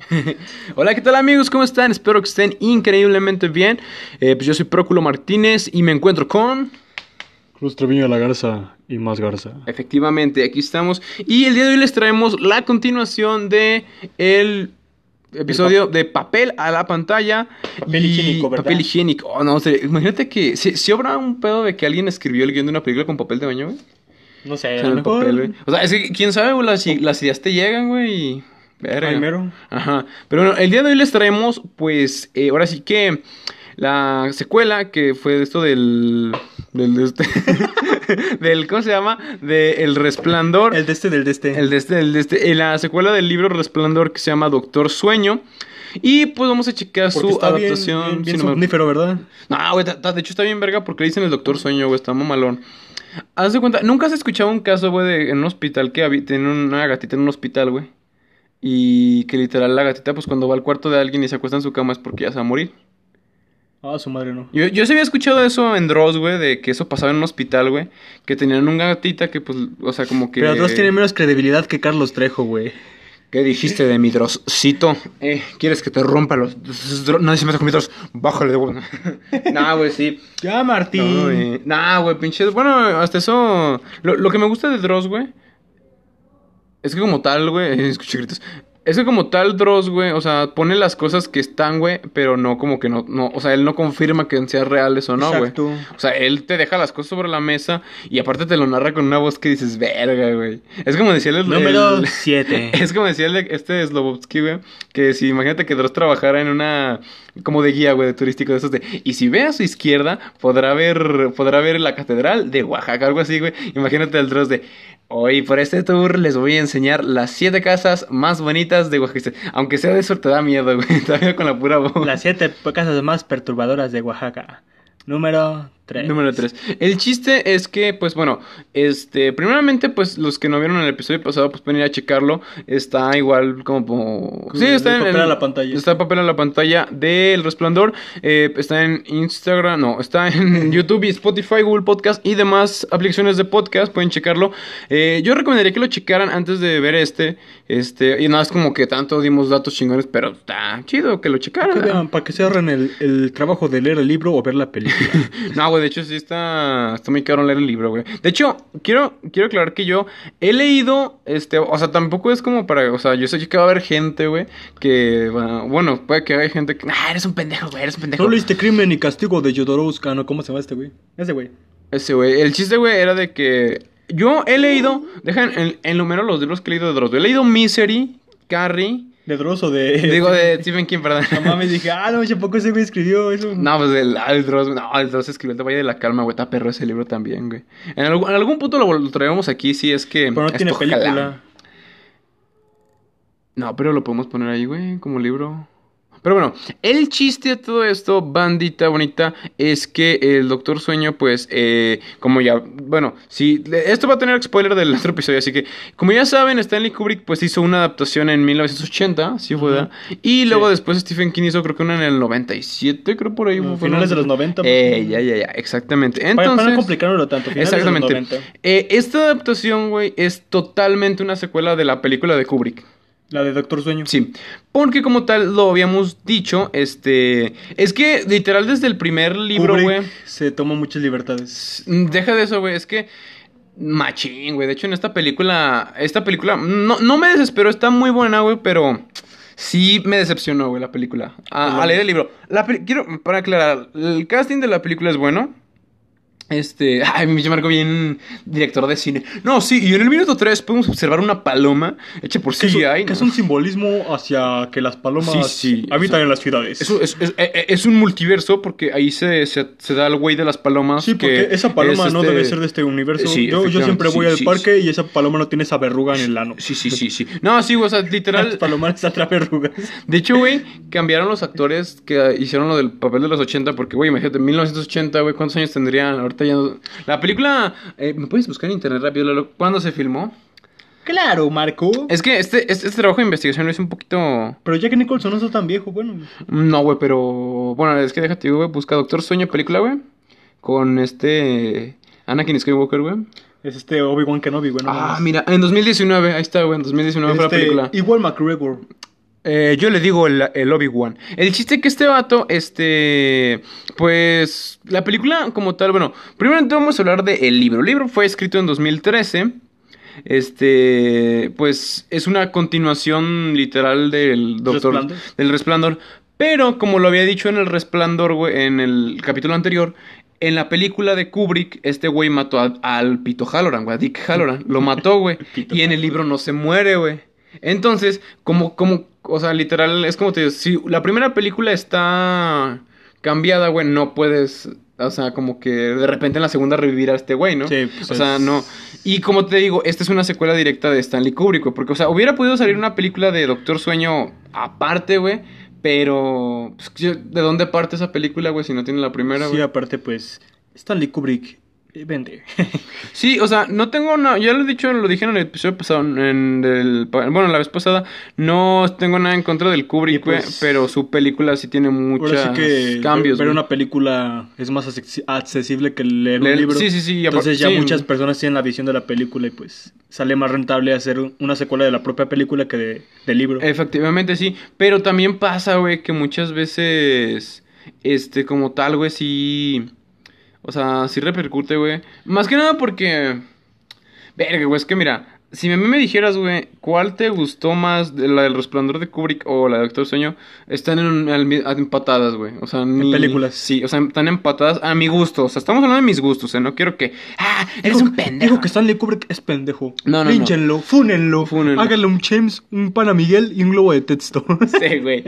Hola, ¿qué tal amigos? ¿Cómo están? Espero que estén increíblemente bien. Eh, pues yo soy Próculo Martínez y me encuentro con... Cruz Treviño de la Garza y más Garza. Efectivamente, aquí estamos. Y el día de hoy les traemos la continuación de el episodio de papel a la pantalla. Papel y- higiénico, ¿verdad? Papel higiénico. Oh, no, sé, imagínate que si, si habrá un pedo de que alguien escribió el guion de una película con papel de baño, güey. No sé, O a sea, lo el mejor- papel, güey. O sea, es que quién sabe, güey, las, las ideas te llegan, güey. y- verga. Primero. Ajá. Pero bueno, el día de hoy les traemos, pues, eh, ahora sí que la secuela que fue de esto del. Del. de este- del ¿Cómo se llama? De El Resplandor. El de este, del de este. El de este, el de este. la secuela del libro Resplandor que se llama Doctor Sueño. Y pues vamos a checar Porque su está adaptación. Bien, bien somnífero, ¿verdad? No, güey, de hecho está bien verga porque le dicen el Doctor Sueño, güey, está mamalón. Haz de cuenta, ¿nunca has escuchado un caso, güey, de en un hospital que tiene una gatita en un hospital, güey? Y que literal la gatita, pues cuando va al cuarto de alguien y se acuesta en su cama es porque ya se va a morir. Ah, su madre no. Yo, yo sí había escuchado eso en Dross, güey, de que eso pasaba en un hospital, güey. Que tenían una gatita que, pues, o sea, como que... Pero Dross tiene menos credibilidad que Carlos Trejo, güey. ¿Qué dijiste de mi Drosscito? Eh, ¿quieres que te rompa los... Nadie se mete con mi Dross. Bájale de bueno. nah, güey, sí. Ya, Martín. No, güey. Nah, güey, pinches. Bueno, hasta eso. Lo, lo que me gusta de Dross, güey. Es que como tal, güey. Escuché gritos. Es que como tal Dross, güey. O sea, pone las cosas que están, güey. Pero no como que no, no. O sea, él no confirma que sean reales o no, güey. Exacto. O sea, él te deja las cosas sobre la mesa. Y aparte te lo narra con una voz que dices, verga, güey. Es como decía el. Número el- 7. es como decía el este Slobovsky, güey, que si imagínate que Dross trabajara en una como de guía, güey, de turístico de esos de y si ve a su izquierda podrá ver podrá ver la catedral de Oaxaca, algo así, güey. Imagínate el Dross de Hoy por este tour les voy a enseñar las siete casas más bonitas de Oaxaca. Aunque sea de eso te da miedo, güey. Miedo con la pura voz. Las siete casas más perturbadoras de Oaxaca. Número 3. Número 3. El chiste es que, pues bueno, este, primeramente, pues los que no vieron el episodio pasado, pues pueden ir a checarlo. Está igual como... Sí, está el papel a la pantalla. Está el papel a la pantalla del Resplandor. Eh, está en Instagram, no, está en YouTube y Spotify, Google Podcast y demás aplicaciones de podcast. Pueden checarlo. Eh, yo recomendaría que lo checaran antes de ver este. Este, y nada, es como que tanto dimos datos chingones, pero está chido que lo checaran. Que vean, para que se ahorren el, el trabajo de leer el libro o ver la película. No, güey, de hecho sí está, está muy caro leer el libro, güey. De hecho, quiero, quiero aclarar que yo he leído, este, o sea, tampoco es como para, o sea, yo sé que va a haber gente, güey, que, bueno, puede que haya gente que, ah, eres un pendejo, güey, eres un pendejo. Solo leíste Crimen y Castigo de Jodorowsky. No, ¿cómo se llama este güey? Ese güey. Ese, güey, el chiste, güey, era de que yo he leído, dejan en, en número los libros que he leído de Dross. He leído Misery, Carrie, ¿De Dross o de.? digo de Stephen King, perdón. No mames, dije, ah, no, ¿a poco ese güey escribió eso? No, pues el, ah, el Dross, no, el Dross escribió el de Valle de la Calma, güey, está perro ese libro también, güey. En algún, en algún punto lo, lo traemos aquí, sí, es que... Pero no tiene película. No, pero lo podemos poner ahí, güey, como libro. Pero bueno, el chiste de todo esto, bandita bonita, es que el Doctor Sueño, pues, eh, como ya, bueno, sí, esto va a tener spoiler del otro episodio, así que, como ya saben, Stanley Kubrick, pues, hizo una adaptación en 1980, sí fue. Y luego Sí. después Stephen King hizo, creo que una en el 97, creo por ahí. No, fue, finales de los 90. Eh, ya, ya, ya, exactamente. Para, Entonces, para no complicárnoslo tanto. Finales exactamente. De los 90. Eh, esta adaptación, güey, es totalmente una secuela de la película de Kubrick. La de Doctor Sueño. Sí, porque como tal lo habíamos dicho, este, es que literal desde el primer libro, güey, Se toma muchas libertades. deja de eso, güey, es que machín, güey, de hecho en esta película, esta película no, no me desesperó, está muy buena, güey, pero sí me decepcionó, güey, la película. A, a leer el libro. La quiero para aclarar, el casting de la película es bueno. Este, ay, me marco bien director de cine. No, sí, y en el minuto 3 podemos observar una paloma hecha por Que es, un- CGI. que es ¿no? un simbolismo hacia que las palomas Sí, sí. habitan en las ciudades. Es, un- es- es- eh, es un multiverso porque ahí se, se, se da el güey de las palomas. Sí, porque que esa paloma no este- debe ser de este universo. Sí, yo, yo siempre voy al parque y esa paloma no tiene esa verruga en el ano. Sí, sí, sí, sí. No, sí, o sea, Las literal. palomas atraen verrugas. De hecho, güey, cambiaron los actores que hicieron lo del papel de los 80 porque, güey, imagínate, 1980, güey, ¿cuántos años tendrían? Ahorita ya... no- La película, eh, ¿me puedes buscar en internet rápido, Lalo? ¿Cuándo se filmó? Claro, Marco. Es que este, este, este trabajo de investigación es un poquito... Pero Jack Nicholson no está tan viejo, bueno. No, güey, pero... Bueno, es que déjate, güey, busca Doctor Sueño película, güey. Con este... Anakin Skywalker, güey. Es este Obi-Wan Kenobi, bueno. Ah, mira, en 2019, ahí está, güey, en 2019 fue la Este, película. Igual McGregor. Eh, yo le digo el, el Obi-Wan. El chiste que este vato, este. Pues. La película, como tal, bueno. Primero vamos a hablar del libro. El libro fue escrito en 2013. Este. Pues es una continuación literal del Doctor. ¿Resplandor? Del Resplandor. Pero, como lo había dicho en el Resplandor, güey, en el capítulo anterior. En la película de Kubrick, este güey mató a- al Pito Halloran, güey, a Dick Halloran. Lo mató, güey. y en el libro no se muere, güey. Entonces, como, como, o sea, literal, es como te digo, si la primera película está cambiada, güey, no puedes, o sea, como que de repente en la segunda revivir a este güey, ¿no? Sí, pues o sea, es- no. Y como te digo, esta es una secuela directa de Stanley Kubrick, güey, porque, o sea, hubiera podido salir una película de Doctor Sueño aparte, güey, pero, pues, ¿de dónde parte esa película, güey, si no tiene la primera, Sí, güey? aparte, pues, Stanley Kubrick vende. Sí, o sea, no tengo nada, ya lo he dicho, lo dije en el episodio pasado, en el, bueno, la vez pasada, no tengo nada en contra del Kubrick, pues- pero su película sí tiene muchos sí cambios. ver güey. una película es más accesi- accesible que leer Leer- un libro. sí, sí, sí, Entonces ya sí. muchas personas tienen la visión de la película y pues sale más rentable hacer un- una secuela de la propia película que de, del libro. Efectivamente, sí, pero también pasa, güey, que muchas veces, este, como tal, güey, sí, o sea, sí repercute, güey. Más que nada porque, verga, güey, es que mira, si a mí me dijeras, güey, ¿cuál te gustó más, de la del Resplandor de Kubrick o la de Doctor Sueño? Están en, empatadas, güey, o sea, ni- películas. Sí, o sea, están empatadas a mi gusto, o sea, estamos hablando de mis gustos, ¿eh? No quiero que, ah, eres Digo- un pendejo. Digo que Stanley Kubrick es pendejo. No, no, no. Línchenlo, fúnenlo, Fúnenlo. háganle un James, un pan a Miguel y un globo de texto. Sí, güey.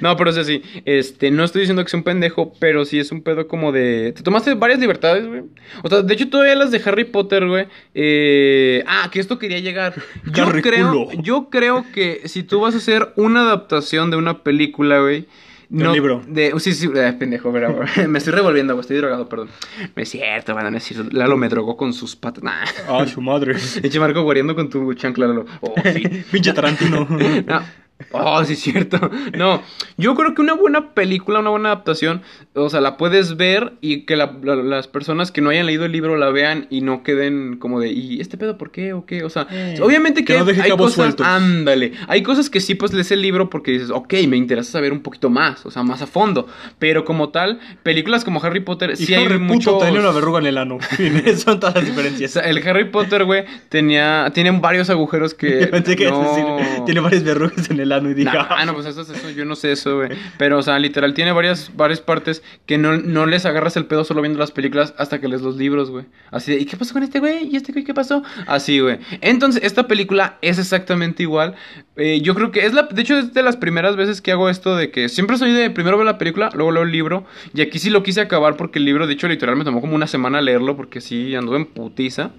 No, pero o sea, sí. Este, no estoy diciendo que sea un pendejo, pero sí es un pedo como de. Te tomaste varias libertades, güey. O sea, de hecho, todavía las de Harry Potter, güey. Eh... Ah, que esto quería llegar. Yo creo. Yo creo que si tú vas a hacer una adaptación de una película, güey. Del libro. De, sí, sí, eh, pendejo, pero me estoy revolviendo, güey, estoy drogado, perdón. No es cierto, van a decir, Lalo me drogó con sus patas. Nah. ah, su madre. Eche Marco guareando con tu chancla, Lalo. Oh, sí. Pinche Tarantino. No. Oh, sí, es cierto. No, yo creo que una buena película, una buena adaptación, o sea, la puedes ver y que la- la- las personas que no hayan leído el libro la vean y no queden como de, ¿y este pedo por qué o qué? O sea, Eh, obviamente que, que no deje hay cabos cosas, sueltos. ándale, hay cosas que sí, pues lees el libro porque dices, ok, me interesa saber un poquito más, o sea, más a fondo, pero como tal, películas como Harry Potter, Y sí hay Harry muchos... puto tenía una verruga en el ano. Son todas las O diferencias. sea, el Harry Potter, güey, tenía, tienen varios agujeros que Pensé que no... decir, tiene varias verrugas en el ano y Nah, ah, no, pues eso, eso, yo no sé eso, güey. Pero, o sea, literal, tiene varias, varias partes que no, no les agarras el pedo solo viendo las películas hasta que lees los libros, güey. Así de, ¿y qué pasó con este güey? ¿Y este güey qué pasó? Así, güey. Entonces, esta película es exactamente igual. Eh, yo creo que es la, de hecho, es de las primeras veces que hago esto de que siempre soy de primero ver la película, luego leo el libro. Y aquí sí lo quise acabar porque el libro, de hecho, literal, me tomó como una semana leerlo porque sí anduve en putiza.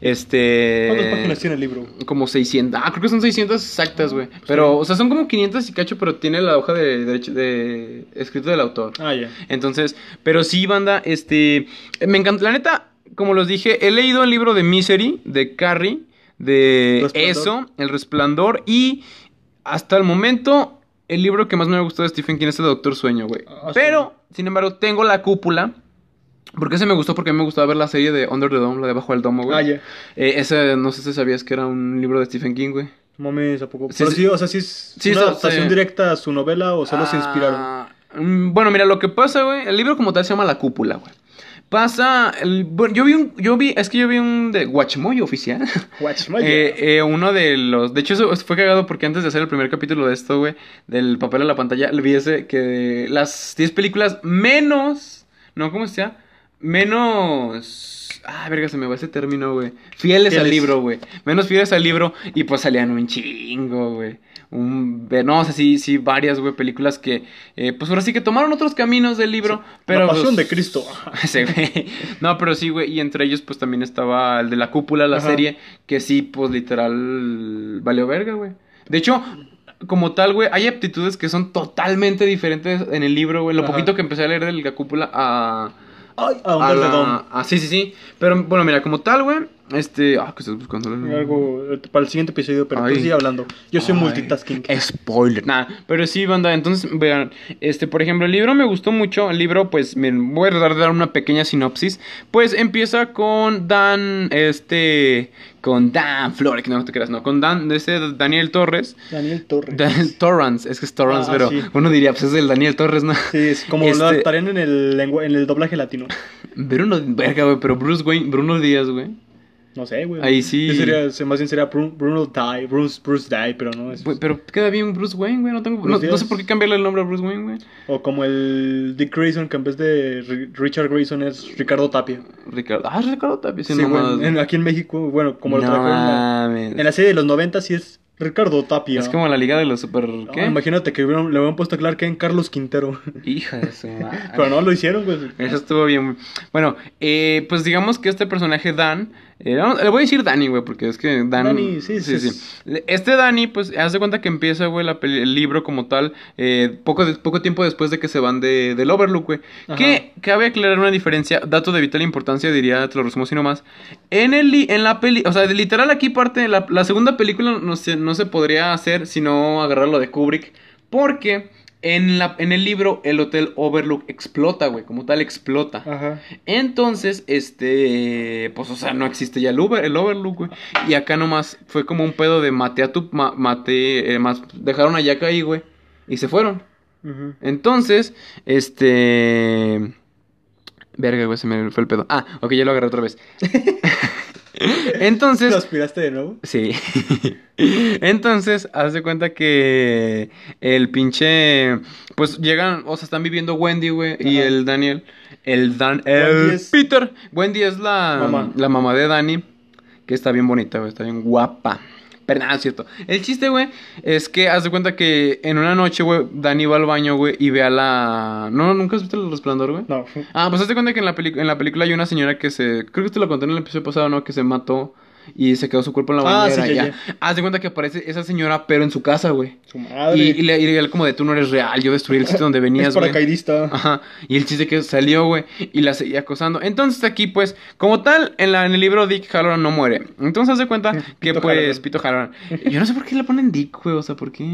Este. ¿cuántas páginas tiene el libro? Como 600. Ah, creo que son 600 exactas, güey. Pero, o sea, son como 500 y cacho, pero tiene la hoja de, de, de escrito del autor. Ah, ya. Entonces, pero sí, banda, este. Me encanta. La neta, como los dije, he leído el libro de Misery, de Carrie, de Resplandor. Eso, El Resplandor, y hasta el momento, el libro que más me ha gustado de Stephen King es el Doctor Sueño, güey. Ah, sí. pero, sin embargo, tengo la cúpula. Porque ese me gustó porque a mí me gustaba ver la serie de Under the Dome, la de Bajo del Domo, güey. Ah, ya. Eh, ese, no sé si sabías que era un libro de Stephen King, güey. Mames, ¿a poco? Sí, Pero sí. o sea, sí es Sí, una so- adaptación sí. directa a su novela o solo se inspiraron. Ah, mm, bueno, mira, lo que pasa, güey, el libro como tal se llama La Cúpula, güey. Pasa, el, bueno, yo vi un, yo vi, es que yo vi un de Guachimoy oficial. My Eh, eh, uno de los, de hecho eso fue cagado porque antes de hacer el primer capítulo de esto, güey, del papel en la pantalla, le vi ese que las 10 películas menos, no, ¿cómo se llama? Menos, ah, verga, se me va ese término, güey. Fieles, al Fieles. libro, güey. Menos fieles al libro y pues salían un chingo, güey. Un, no, o sea, sí, sí, varias, güey, películas que, eh, pues ahora sí que tomaron otros caminos del libro, pero... la pasión pues, de Cristo. güey. No, pero sí, güey. Y entre ellos, pues también estaba el de la cúpula, la Ajá. serie, que sí, pues literal valió verga, güey. De hecho, como tal, güey, hay aptitudes que son totalmente diferentes en el libro, güey. Lo Ajá. poquito que empecé a leer de la cúpula a. Ay, a a Under the la- Dome. a- sí, sí, sí. Pero bueno, mira, como tal, güey. Este. Ah, que estás buscando. Algo eh, para el siguiente episodio, pero Ay. tú sigue hablando. Yo soy Ay, multitasking. Spoiler. Nada, pero sí, banda. Entonces, vean. Este, por ejemplo, el libro me gustó mucho. El libro, pues, me voy a tratar de dar una pequeña sinopsis. Pues empieza con Dan. Este. Con Dan Flores, que no te creas, no. Con Dan, este Daniel Torres. Daniel Torres. Dan Torrance, es que es Torrance, Ah, pero sí. uno diría, pues es el Daniel Torres, ¿no? Sí, es como Este- lo adaptarían en el, en el doblaje latino. Bruno, verga, güey, pero Bruce Wayne, Bruno Díaz, güey. No sé, güey. Ahí sí. Sería, se- más bien sería Bruno, Bruno Die, Bruce, Bruce Die, pero no es. Pero queda bien Bruce Wayne, güey. No, tengo, no, no sé por qué cambiarle el nombre a Bruce Wayne, güey. O como el Dick Grayson, que en vez de Ri- Richard Grayson es Ricardo Tapia. Ricardo. Ah, Ricardo Tapia. Sí, Sí, güey. en- aquí en México, bueno, como lo No trajeron en la, mames. en la serie de los 90 sí es Ricardo Tapia. Es como la liga de los super. No, ¿Qué? imagínate que le hubieran puesto a Clark Kent Carlos Quintero. Hija de su madre. pero no lo hicieron, güey. Eso estuvo bien. Bueno, eh, pues digamos que este personaje Dan. Eh, no, le voy a decir Danny, güey, porque es que Dan. Danny, sí, sí, sí. Este Danny, pues, haz de cuenta que empieza, güey, el libro como tal, eh, poco, de- poco tiempo después de que se van de, del Overlook, güey. Que cabe aclarar una diferencia, dato de vital importancia, diría, te lo resumo así nomás. En, el, en la peli, o sea, de literal aquí parte, la, la segunda película no se, no se podría hacer sino agarrar lo de Kubrick, porque en, la, en el libro el hotel Overlook explota, güey, como tal explota. Ajá. Entonces, este, pues, o sea, no existe ya el, Uber, el Overlook, güey. Y acá nomás fue como un pedo de maté a tu, ma- maté, eh, más, dejaron a Jack ahí, güey. Y se fueron. Entonces, este... Verga, güey, se me fue el pedo. Ah, ok, ya lo agarré otra vez. ¿Lo Entonces... aspiraste de nuevo? Sí. Entonces, haz de cuenta que el pinche. Pues llegan, o sea, están viviendo Wendy, güey, y el Daniel. El Dan. El es- Peter. Wendy es la Mamá. la mamá de Dani. Que está bien bonita, güey, está bien guapa. Pero nada, es cierto. El chiste, güey, es que haz de cuenta que en una noche, güey, Dani va al baño, güey, y ve a la. No, nunca has visto el resplandor, güey. No. Ah, pues haz de cuenta que en la, peli- en la película hay una señora que se... Creo que te lo conté en el episodio pasado, ¿no? Que se mató y se quedó su cuerpo en la Ah, bañera. sí, ya, ya. Haz de cuenta que aparece esa señora, pero en su casa, güey. Su madre. Y, y, le, y él como de, tú no eres real, yo destruí el sitio donde venías, es güey. paracaidista. Ajá. Y el chiste que salió, güey, y la seguía acosando. Entonces aquí, pues, como tal, en, la, en el libro Dick Halloran no muere. Entonces haz de cuenta que, Pito pues, Halloran. Pito Halloran. Yo no sé por qué le ponen Dick, güey, o sea, ¿por qué...?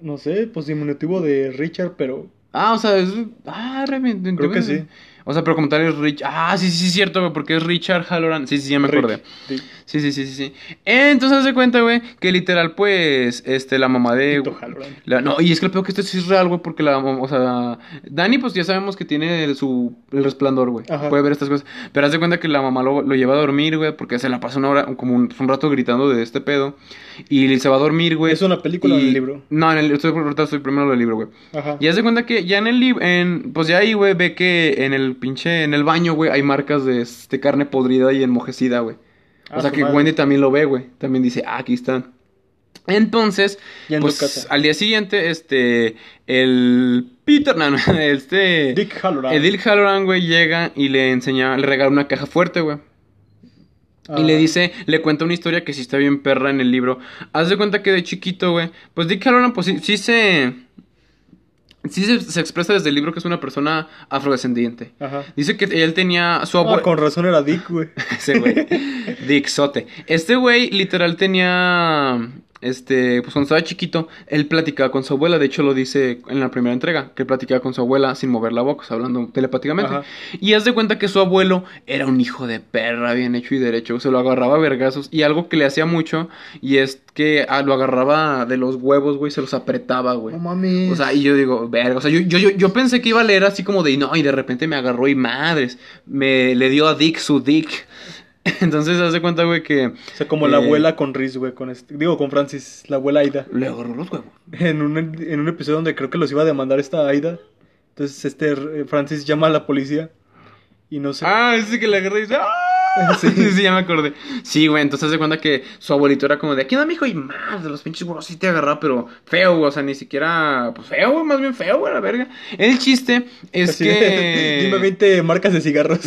No sé, pues diminutivo de Richard, pero. Ah, o sea, es... Ah, realmente. Creo que sí. O sea, pero como tal es Rich... Ah, sí, sí, sí, cierto, güey, porque es Richard Halloran. Sí, sí, ya me acordé. Sí, sí, sí, sí, sí. Entonces, haz de cuenta, güey, que literal, pues, este, la mamá de... La- no, y es que lo peor que esto sí es real, güey, porque la mamá, o sea, Dani, pues ya sabemos que tiene el- su, el resplandor, güey. Puede ver estas cosas. Pero haz de cuenta que la mamá lo, lo lleva a dormir, güey, porque se la pasa una hora, como un, un rato gritando de este pedo. Y se va a dormir, güey. ¿Es una película o en y- el libro? No, en el, estoy, estoy primero en el libro, güey. Ajá. Y haz de cuenta que ya en el libro, en, pues ya ahí, güey, ve que en el pinche, en el baño, güey, hay marcas de, este, carne podrida y enmojecida, güey. Ah, o sea que madre. Wendy también lo ve, güey. También dice, ah, aquí están. Entonces, en pues al día siguiente, este, el Peter, no, no, este... Dick Halloran. El Dick Halloran, güey, llega y le enseña, le regala una caja fuerte, güey. Ah, Y le dice, le cuenta una historia que sí está bien perra en el libro. Haz de cuenta que de chiquito, güey. Pues Dick Halloran, pues sí, sí se. Sí se, se expresa desde el libro que es una persona afrodescendiente. Ajá. Dice que él tenía su Ah, abuelo. con razón era Dick, güey. Ese güey. Dick Sote. Este güey literal tenía. Este, pues cuando estaba chiquito, él platicaba con su abuela. De hecho, lo dice en la primera entrega, que él platicaba con su abuela sin mover la boca, o sea, hablando telepáticamente. Ajá. Y haz de cuenta que su abuelo era un hijo de perra, bien hecho y derecho. Se lo agarraba a vergazos. Y algo que le hacía mucho, y es que ah, lo agarraba de los huevos, güey, se los apretaba, güey. No mames. O sea, y yo digo, verga, o sea, yo, yo, yo, yo pensé que iba a leer así como de, no, y de repente me agarró y madres, me le dio a Dick su Dick. Entonces, haz de cuenta, güey, que... O sea, como la eh, abuela con Riz, güey, con este, digo, con Francis, la abuela Aida. Le agarró los huevos. En un, en un episodio donde creo que los iba a demandar esta Aida. Entonces, este eh, Francis llama a la policía y no sé. Ah, ese que le agarré y dice, ¡ah! Sí, sí, ya me acordé. Sí, güey, entonces de cuenta que su abuelito era como de, aquí no, mijo, y más, de los pinches huevos sí te agarraba, pero feo, güey, o sea, ni siquiera, pues feo, güey, más bien feo, güey, la verga. El chiste es Así que... Dime 20 marcas de cigarros.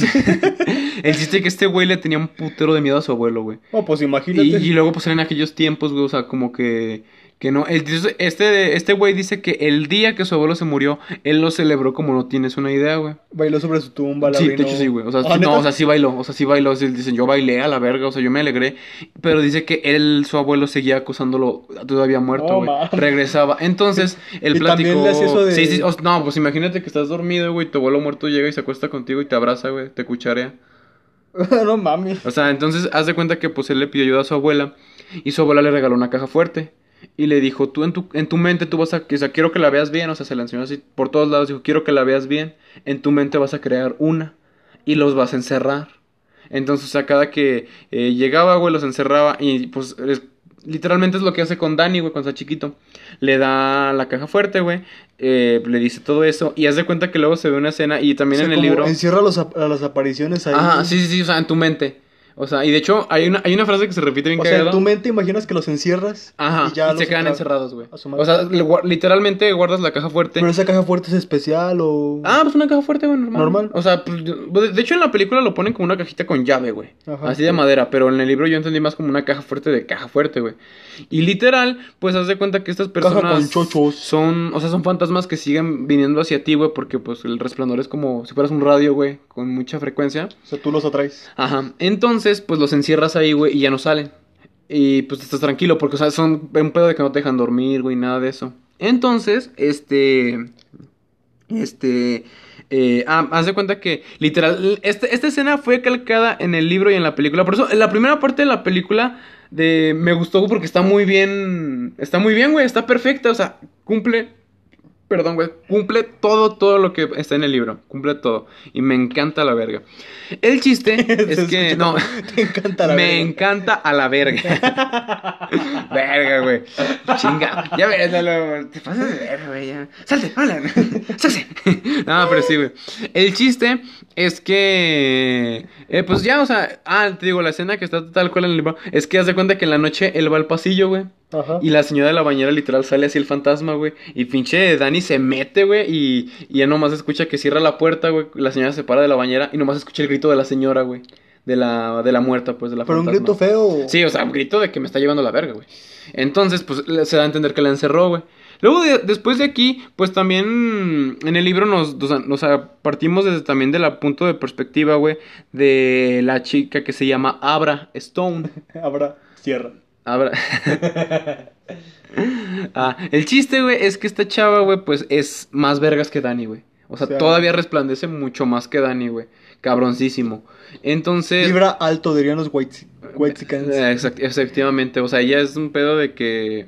El chiste es que este güey le tenía un putero de miedo a su abuelo, güey. oh, pues imagínate. Y, y luego pues eran aquellos tiempos, güey, o sea, como que Que no, el- este este güey dice que el día que su abuelo se murió, él lo celebró como no tienes una idea, güey. Bailó sobre su tumba, la Sí, de hecho sí, güey. O sea, Ah, no, o sea, sí bailó, o sea, sí bailó. dicen, yo bailé a la verga, o sea, yo me alegré. Pero dice que él, su abuelo, seguía acusándolo todavía muerto, güey. Regresaba. Entonces, él Y también platicó. le hace eso de- Sí, sí, no, pues imagínate que estás dormido, güey, tu abuelo muerto llega y se acuesta contigo y te abraza, güey, te cucharea. no mames. O sea, entonces haz de cuenta que pues él le pidió ayuda a su abuela y su abuela le regaló una caja fuerte. Y le dijo, tú en tu, en tu mente tú vas a, o sea, quiero que la veas bien, o sea, se la enseñó así por todos lados, dijo, quiero que la veas bien, en tu mente vas a crear una y los vas a encerrar. Entonces, o sea, cada que eh, llegaba, güey, los encerraba y pues es- literalmente es lo que hace con Dani, güey, cuando está chiquito. Le da la caja fuerte, güey, eh, le dice todo eso y haz de cuenta que luego se ve una escena y también O sea, en el libro... Encierra los a las apariciones ahí. Ajá, sí, sí, sí, o sea, en tu mente. O sea, y de hecho hay una, hay una frase que se repite bien O sea, en tu mente imaginas que los encierras. Ajá, y ya y los se quedan encerrados, güey. a su madre. O sea, le literalmente guardas la caja fuerte. Pero esa caja fuerte es especial o. Ah, pues una caja fuerte, güey, normal. Normal. O sea, pues, de de hecho en la película lo ponen como una cajita con llave, güey. Ajá. Así de madera, pero en el libro yo entendí más como una caja fuerte de caja fuerte, güey. Y literal, pues haz de cuenta que estas Caja personas con chochos. son, o sea, son fantasmas que siguen viniendo hacia ti, güey, porque pues el resplandor es como si fueras un radio, güey, con mucha frecuencia. O sea, tú los atraes. Ajá. Entonces, pues los encierras ahí, güey, y ya no salen. Y pues estás tranquilo, porque, o sea, son un pedo de que no te dejan dormir, güey, nada de eso. Entonces, este. Este. Eh, ah, haz de cuenta que, literal, este- esta escena fue calcada en el libro y en la película. Por eso, en la primera parte de la película de, me gustó porque está muy bien. Está muy bien, güey, está perfecta. O sea, cumple. Perdón, güey. Cumple todo, todo lo que está en el libro. Cumple todo. Y me encanta la verga. El chiste es que. No. Te encanta la me verga. encanta a la verga. verga, güey. Chinga. Ya ves, no, te pasas de verga, güey. ya. Salte, hola. Salte. no, pero sí, güey. El chiste es que. eh, pues ya, o sea. Ah, te digo, la escena que está tal cual en el libro. Es que haz de cuenta que en la noche él va al pasillo, güey. Ajá. Y la señora de la bañera literal sale así el fantasma, güey. Y pinche Dani se mete, güey. Y, y ya nomás escucha que cierra la puerta, güey. La señora se para de la bañera y nomás escucha el grito de la señora, güey. De la, de la muerta, pues, de la Pero un grito feo. Sí, o sea, un grito de que me está llevando la verga, güey. Entonces, pues, se da a entender que la encerró, güey. Luego, de- después de aquí, pues también en el libro nos, o sea, partimos desde también del punto de perspectiva, güey, de la chica que se llama Abra Stone. Habrá. Cierra. Ah, el chiste, güey, es que esta chava, güey, pues es más vergas que Dani, güey. O sea, O sea- todavía resplandece mucho más que Dani, güey. Cabroncísimo. Entonces. Vibra alto, dirían los white, whitexicans. Eh, exact- efectivamente, o sea, ya es un pedo de que.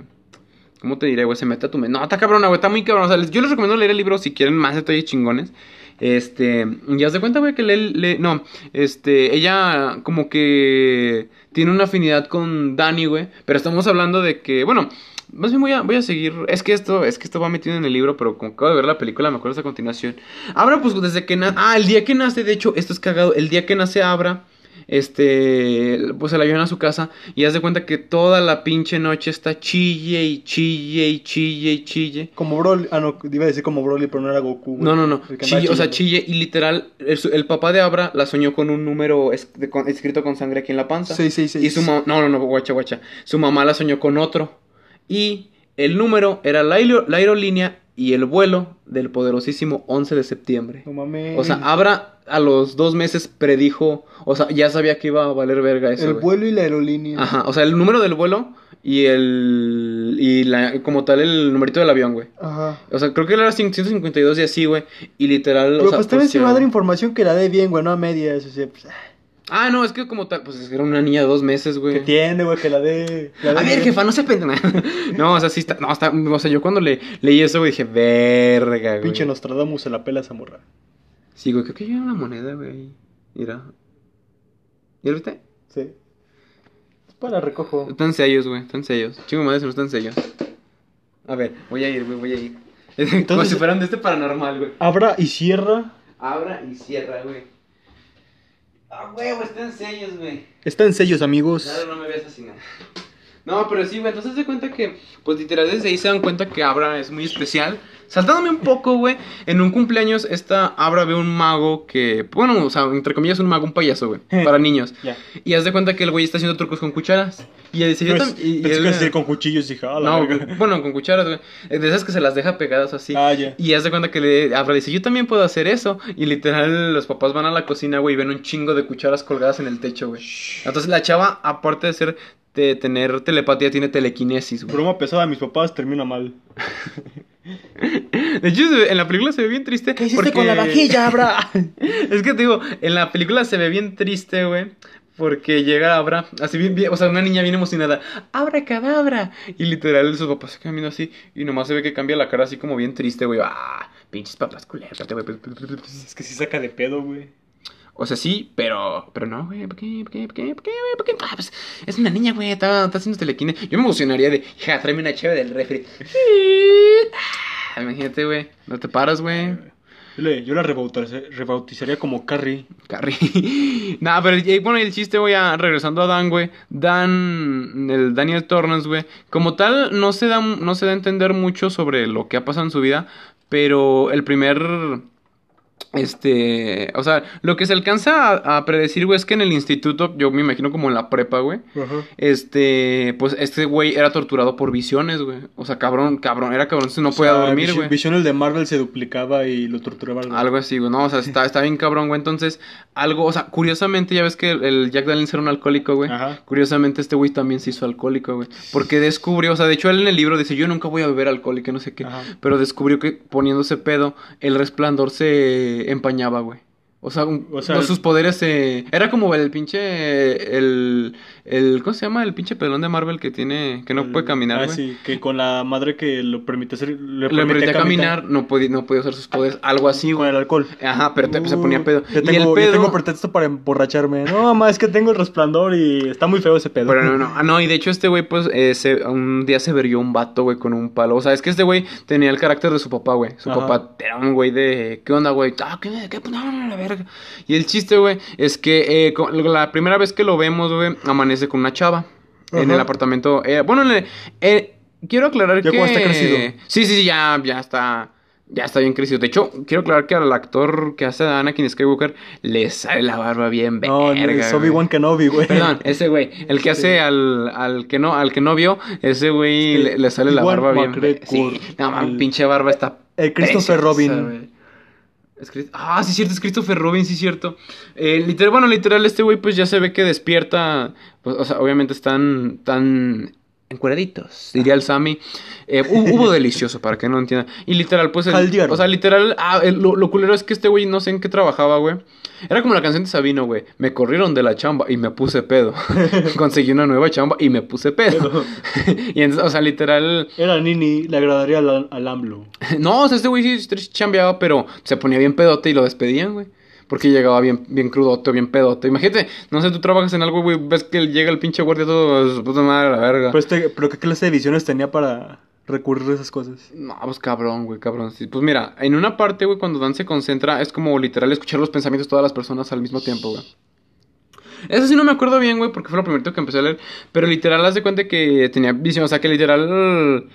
¿Cómo te diré, güey? Se mete a tu mente. No, está cabrona, güey, está muy cabrona. O sea, les- yo les recomiendo leer el libro si quieren más detalles chingones. Este, ya se cuenta, güey, que le, le- no, este, ella como que tiene una afinidad con Dani, güey, pero estamos hablando de que, bueno, más bien voy a, voy a seguir, es que esto, es que esto va metido en el libro, pero como acabo de ver la película, me acuerdo esa continuación. Abra, pues desde que nace, ah, el día que nace, de hecho, esto es cagado, el día que nace Abra, este, pues se la llevan a su casa y haz de cuenta que toda la pinche noche está chille y chille y chille y chille. Como Broly. Ah, no, iba a decir como Broly, pero no era Goku. güey. No, no, no. Chille, o sea, chille y literal, el, papá de Abra la soñó con un número es- de- con- escrito con sangre aquí en la panza. Sí, sí, sí. Y su mamá, no, no, no, guacha, guacha. Su mamá la soñó con otro. Y el número era la, la aerolínea y el vuelo del poderosísimo 11 de septiembre. No mames. O sea, Abra a los dos meses predijo, o sea, ya sabía que iba a valer verga eso. el vuelo y la aerolínea. Ajá, o sea, el número del vuelo y el. y la, como tal el numerito del avión, güey. Ajá. O sea, creo que era 152 y así, güey. Y literal. Pero o sea, pues también se ya- va a dar información que la dé bien, güey, no a medias. O sea, pues, ah, no, es que como tal, pues es que era una niña de dos meses, güey. que tiene, güey, que la dé. A ver, jefa, no se pendeja. no, o sea, sí está. No, está. O sea, yo cuando le leí eso, güey, dije, verga, güey. Pinche Nostradamus se la pela esa morra. Sí, güey, creo que yo una moneda, güey. Mira. ¿Ya lo viste? Sí. Es para recojo. Están sellos, güey, están sellos. Chingo madre, si no están sellos. A ver, voy a ir, güey, voy a ir. Como Entonces- si fueran de este paranormal, güey. Abra y cierra. Abra y cierra, güey. Ah, huevo, están sellos, güey. Está en sellos, amigos. Claro, no me veas así, nada. No, pero sí, güey, entonces se cuenta que, pues literal, desde ahí se dan cuenta que Abra es muy especial. Saltándome un poco, güey, en un cumpleaños, esta Abra ve un mago que, bueno, o sea, entre comillas, un mago, un payaso, güey, para niños. Ya. Y haz de cuenta que el güey está haciendo trucos con cucharas. Y él dice, yo Pues, también. pensé que decir con cuchillos y dije, ah, No, verga. bueno, con cucharas, güey. De esas que se las deja pegadas así. Ah, ya. Y hace cuenta que le Abra dice, yo también puedo hacer eso. Y literal, los papás van a la cocina, güey, y ven un chingo de cucharas colgadas en el techo, güey. Entonces la chava, aparte de ser de tener telepatía, tiene telequinesis, güey. Broma pesada de mis papás termina mal. De hecho, en la película se ve bien triste. ¿Qué hiciste porque- con la vajilla, Abra? es que te digo, en la película se ve bien triste, güey. Porque llega Abra, así bien, bien- o sea, una niña bien emocionada. Abra cadabra. Y literal, sus papás se caminan así. Y nomás se ve que cambia la cara así como bien triste, güey. Ah, pinches papás culeros, güey. es que sí saca de pedo, güey. O sea, sí, pero, pero no, güey. ¿Por qué? ¿Por qué? ¿Por qué? ¿Por qué? güey? ¿Por qué? Ah, pues, es una niña, güey. Está, está haciendo telequine. Yo me emocionaría de, ja, tráeme una chave del refri. Ah, imagínate, güey. No te paras, güey. Yo, le- yo la rebautiza- rebautizaría como Carrie. Carrie. Nah, pero y, bueno, el chiste, güey, a- regresando a Dan, güey. Dan, el Daniel Torrance, güey. Como tal, no se, da, no se da a entender mucho sobre lo que ha pasado en su vida. Pero el primer. Este. O sea, lo que se alcanza a, a predecir, güey, es que en el instituto, yo me imagino como en la prepa, güey. Ajá. Este. Pues este güey era torturado por visiones, güey. O sea, cabrón, cabrón. Era cabrón, entonces no podía dormir, güey. Vision el de Marvel se duplicaba y lo torturaba. Algo así, güey. No, o sea, está, está bien cabrón, güey. Entonces, algo, o sea, curiosamente, ya ves que el, el Jack Daniels era un alcohólico, güey. Ajá. Curiosamente, este güey también se hizo alcohólico, güey. Porque descubrió, o sea, de hecho, él en el libro dice, yo nunca voy a beber alcohol y que no sé qué. Ajá. Pero descubrió que poniéndose pedo, el resplandor se empañaba, güey. O sea, un- O sea, no, el- sus poderes. Era como el pinche... El, el... ¿Cómo se llama? El pinche pelón de Marvel que tiene... Que no El- puede caminar, Ah, sí, que con la madre que lo permite hacer. Le Le permitía caminar, no podía, no podía usar sus poderes. Algo así, Con güey. el alcohol. Ajá, pero te- se Uh, ponía pedo. Yo y tengo, el yo pedo. tengo pretexto para emborracharme. No, mamá, es que tengo el resplandor y está muy feo ese pedo. Pero no, no, ah, no, y de hecho este güey, pues, eh, se- un día se verió un vato, güey, con un palo. O sea, es que este güey tenía el carácter de su papá, güey. Su Ajá. papá era un güey de, ¿qué onda, güey? Ah, ¿qué, qué? No, no, la verga. Y el chiste, güey, es que eh, la primera vez que lo vemos, güey, amanece con una chava. En el apartamento. eh, bueno, en el- eh, quiero aclarar Ya que... está crecido. Sí, sí, sí, ya, ya está... Ya está bien crecido. De hecho, quiero aclarar que al actor que hace a Anakin Skywalker le sale la barba bien verga. No, no, es. Obi-Wan Kenobi, güey. Perdón, ese güey, el que hace al, al que no al que no vio, ese güey Sí, le, le sale la barba bien. McGregor, Sí, no pinche barba está. el Christopher preciosa, Robin. Es Ah, sí, cierto, es Christopher Robin, sí, cierto. Eh, literal, bueno, literal, este güey, pues ya se ve que despierta. Pues, o sea, obviamente están tan encueraditos, diría el Sammy. Eh, hu- hubo delicioso, para que no entiendan. Y literal, pues. el- o sea, literal, ah, el- lo, lo culero es que este güey no sé en qué trabajaba, güey. Era como la canción de Sabino, güey. Me corrieron de la chamba y me puse pedo. Conseguí una nueva chamba y me puse pedo. y entonces, o sea, literal. Era Nini, le agradaría al, al AMLO. No, o sea, este güey sí chambeaba, pero se ponía bien pedote y lo despedían, güey. Porque llegaba bien, bien crudote, bien pedote. Imagínate, no sé, tú trabajas en algo, güey, ves que llega el pinche guardia todo, su puta madre, la verga. Pero, este, pero ¿qué clase de visiones tenía para recurrir a esas cosas? No, pues cabrón, güey, cabrón. Sí, Pues mira, en una parte, güey, cuando Dan se concentra, es como literal escuchar los pensamientos de todas las personas al mismo tiempo, güey. Eso sí no me acuerdo bien, güey, porque fue lo primero que empecé a leer. Pero literal, haz de cuenta que tenía visión, o sea, que literal...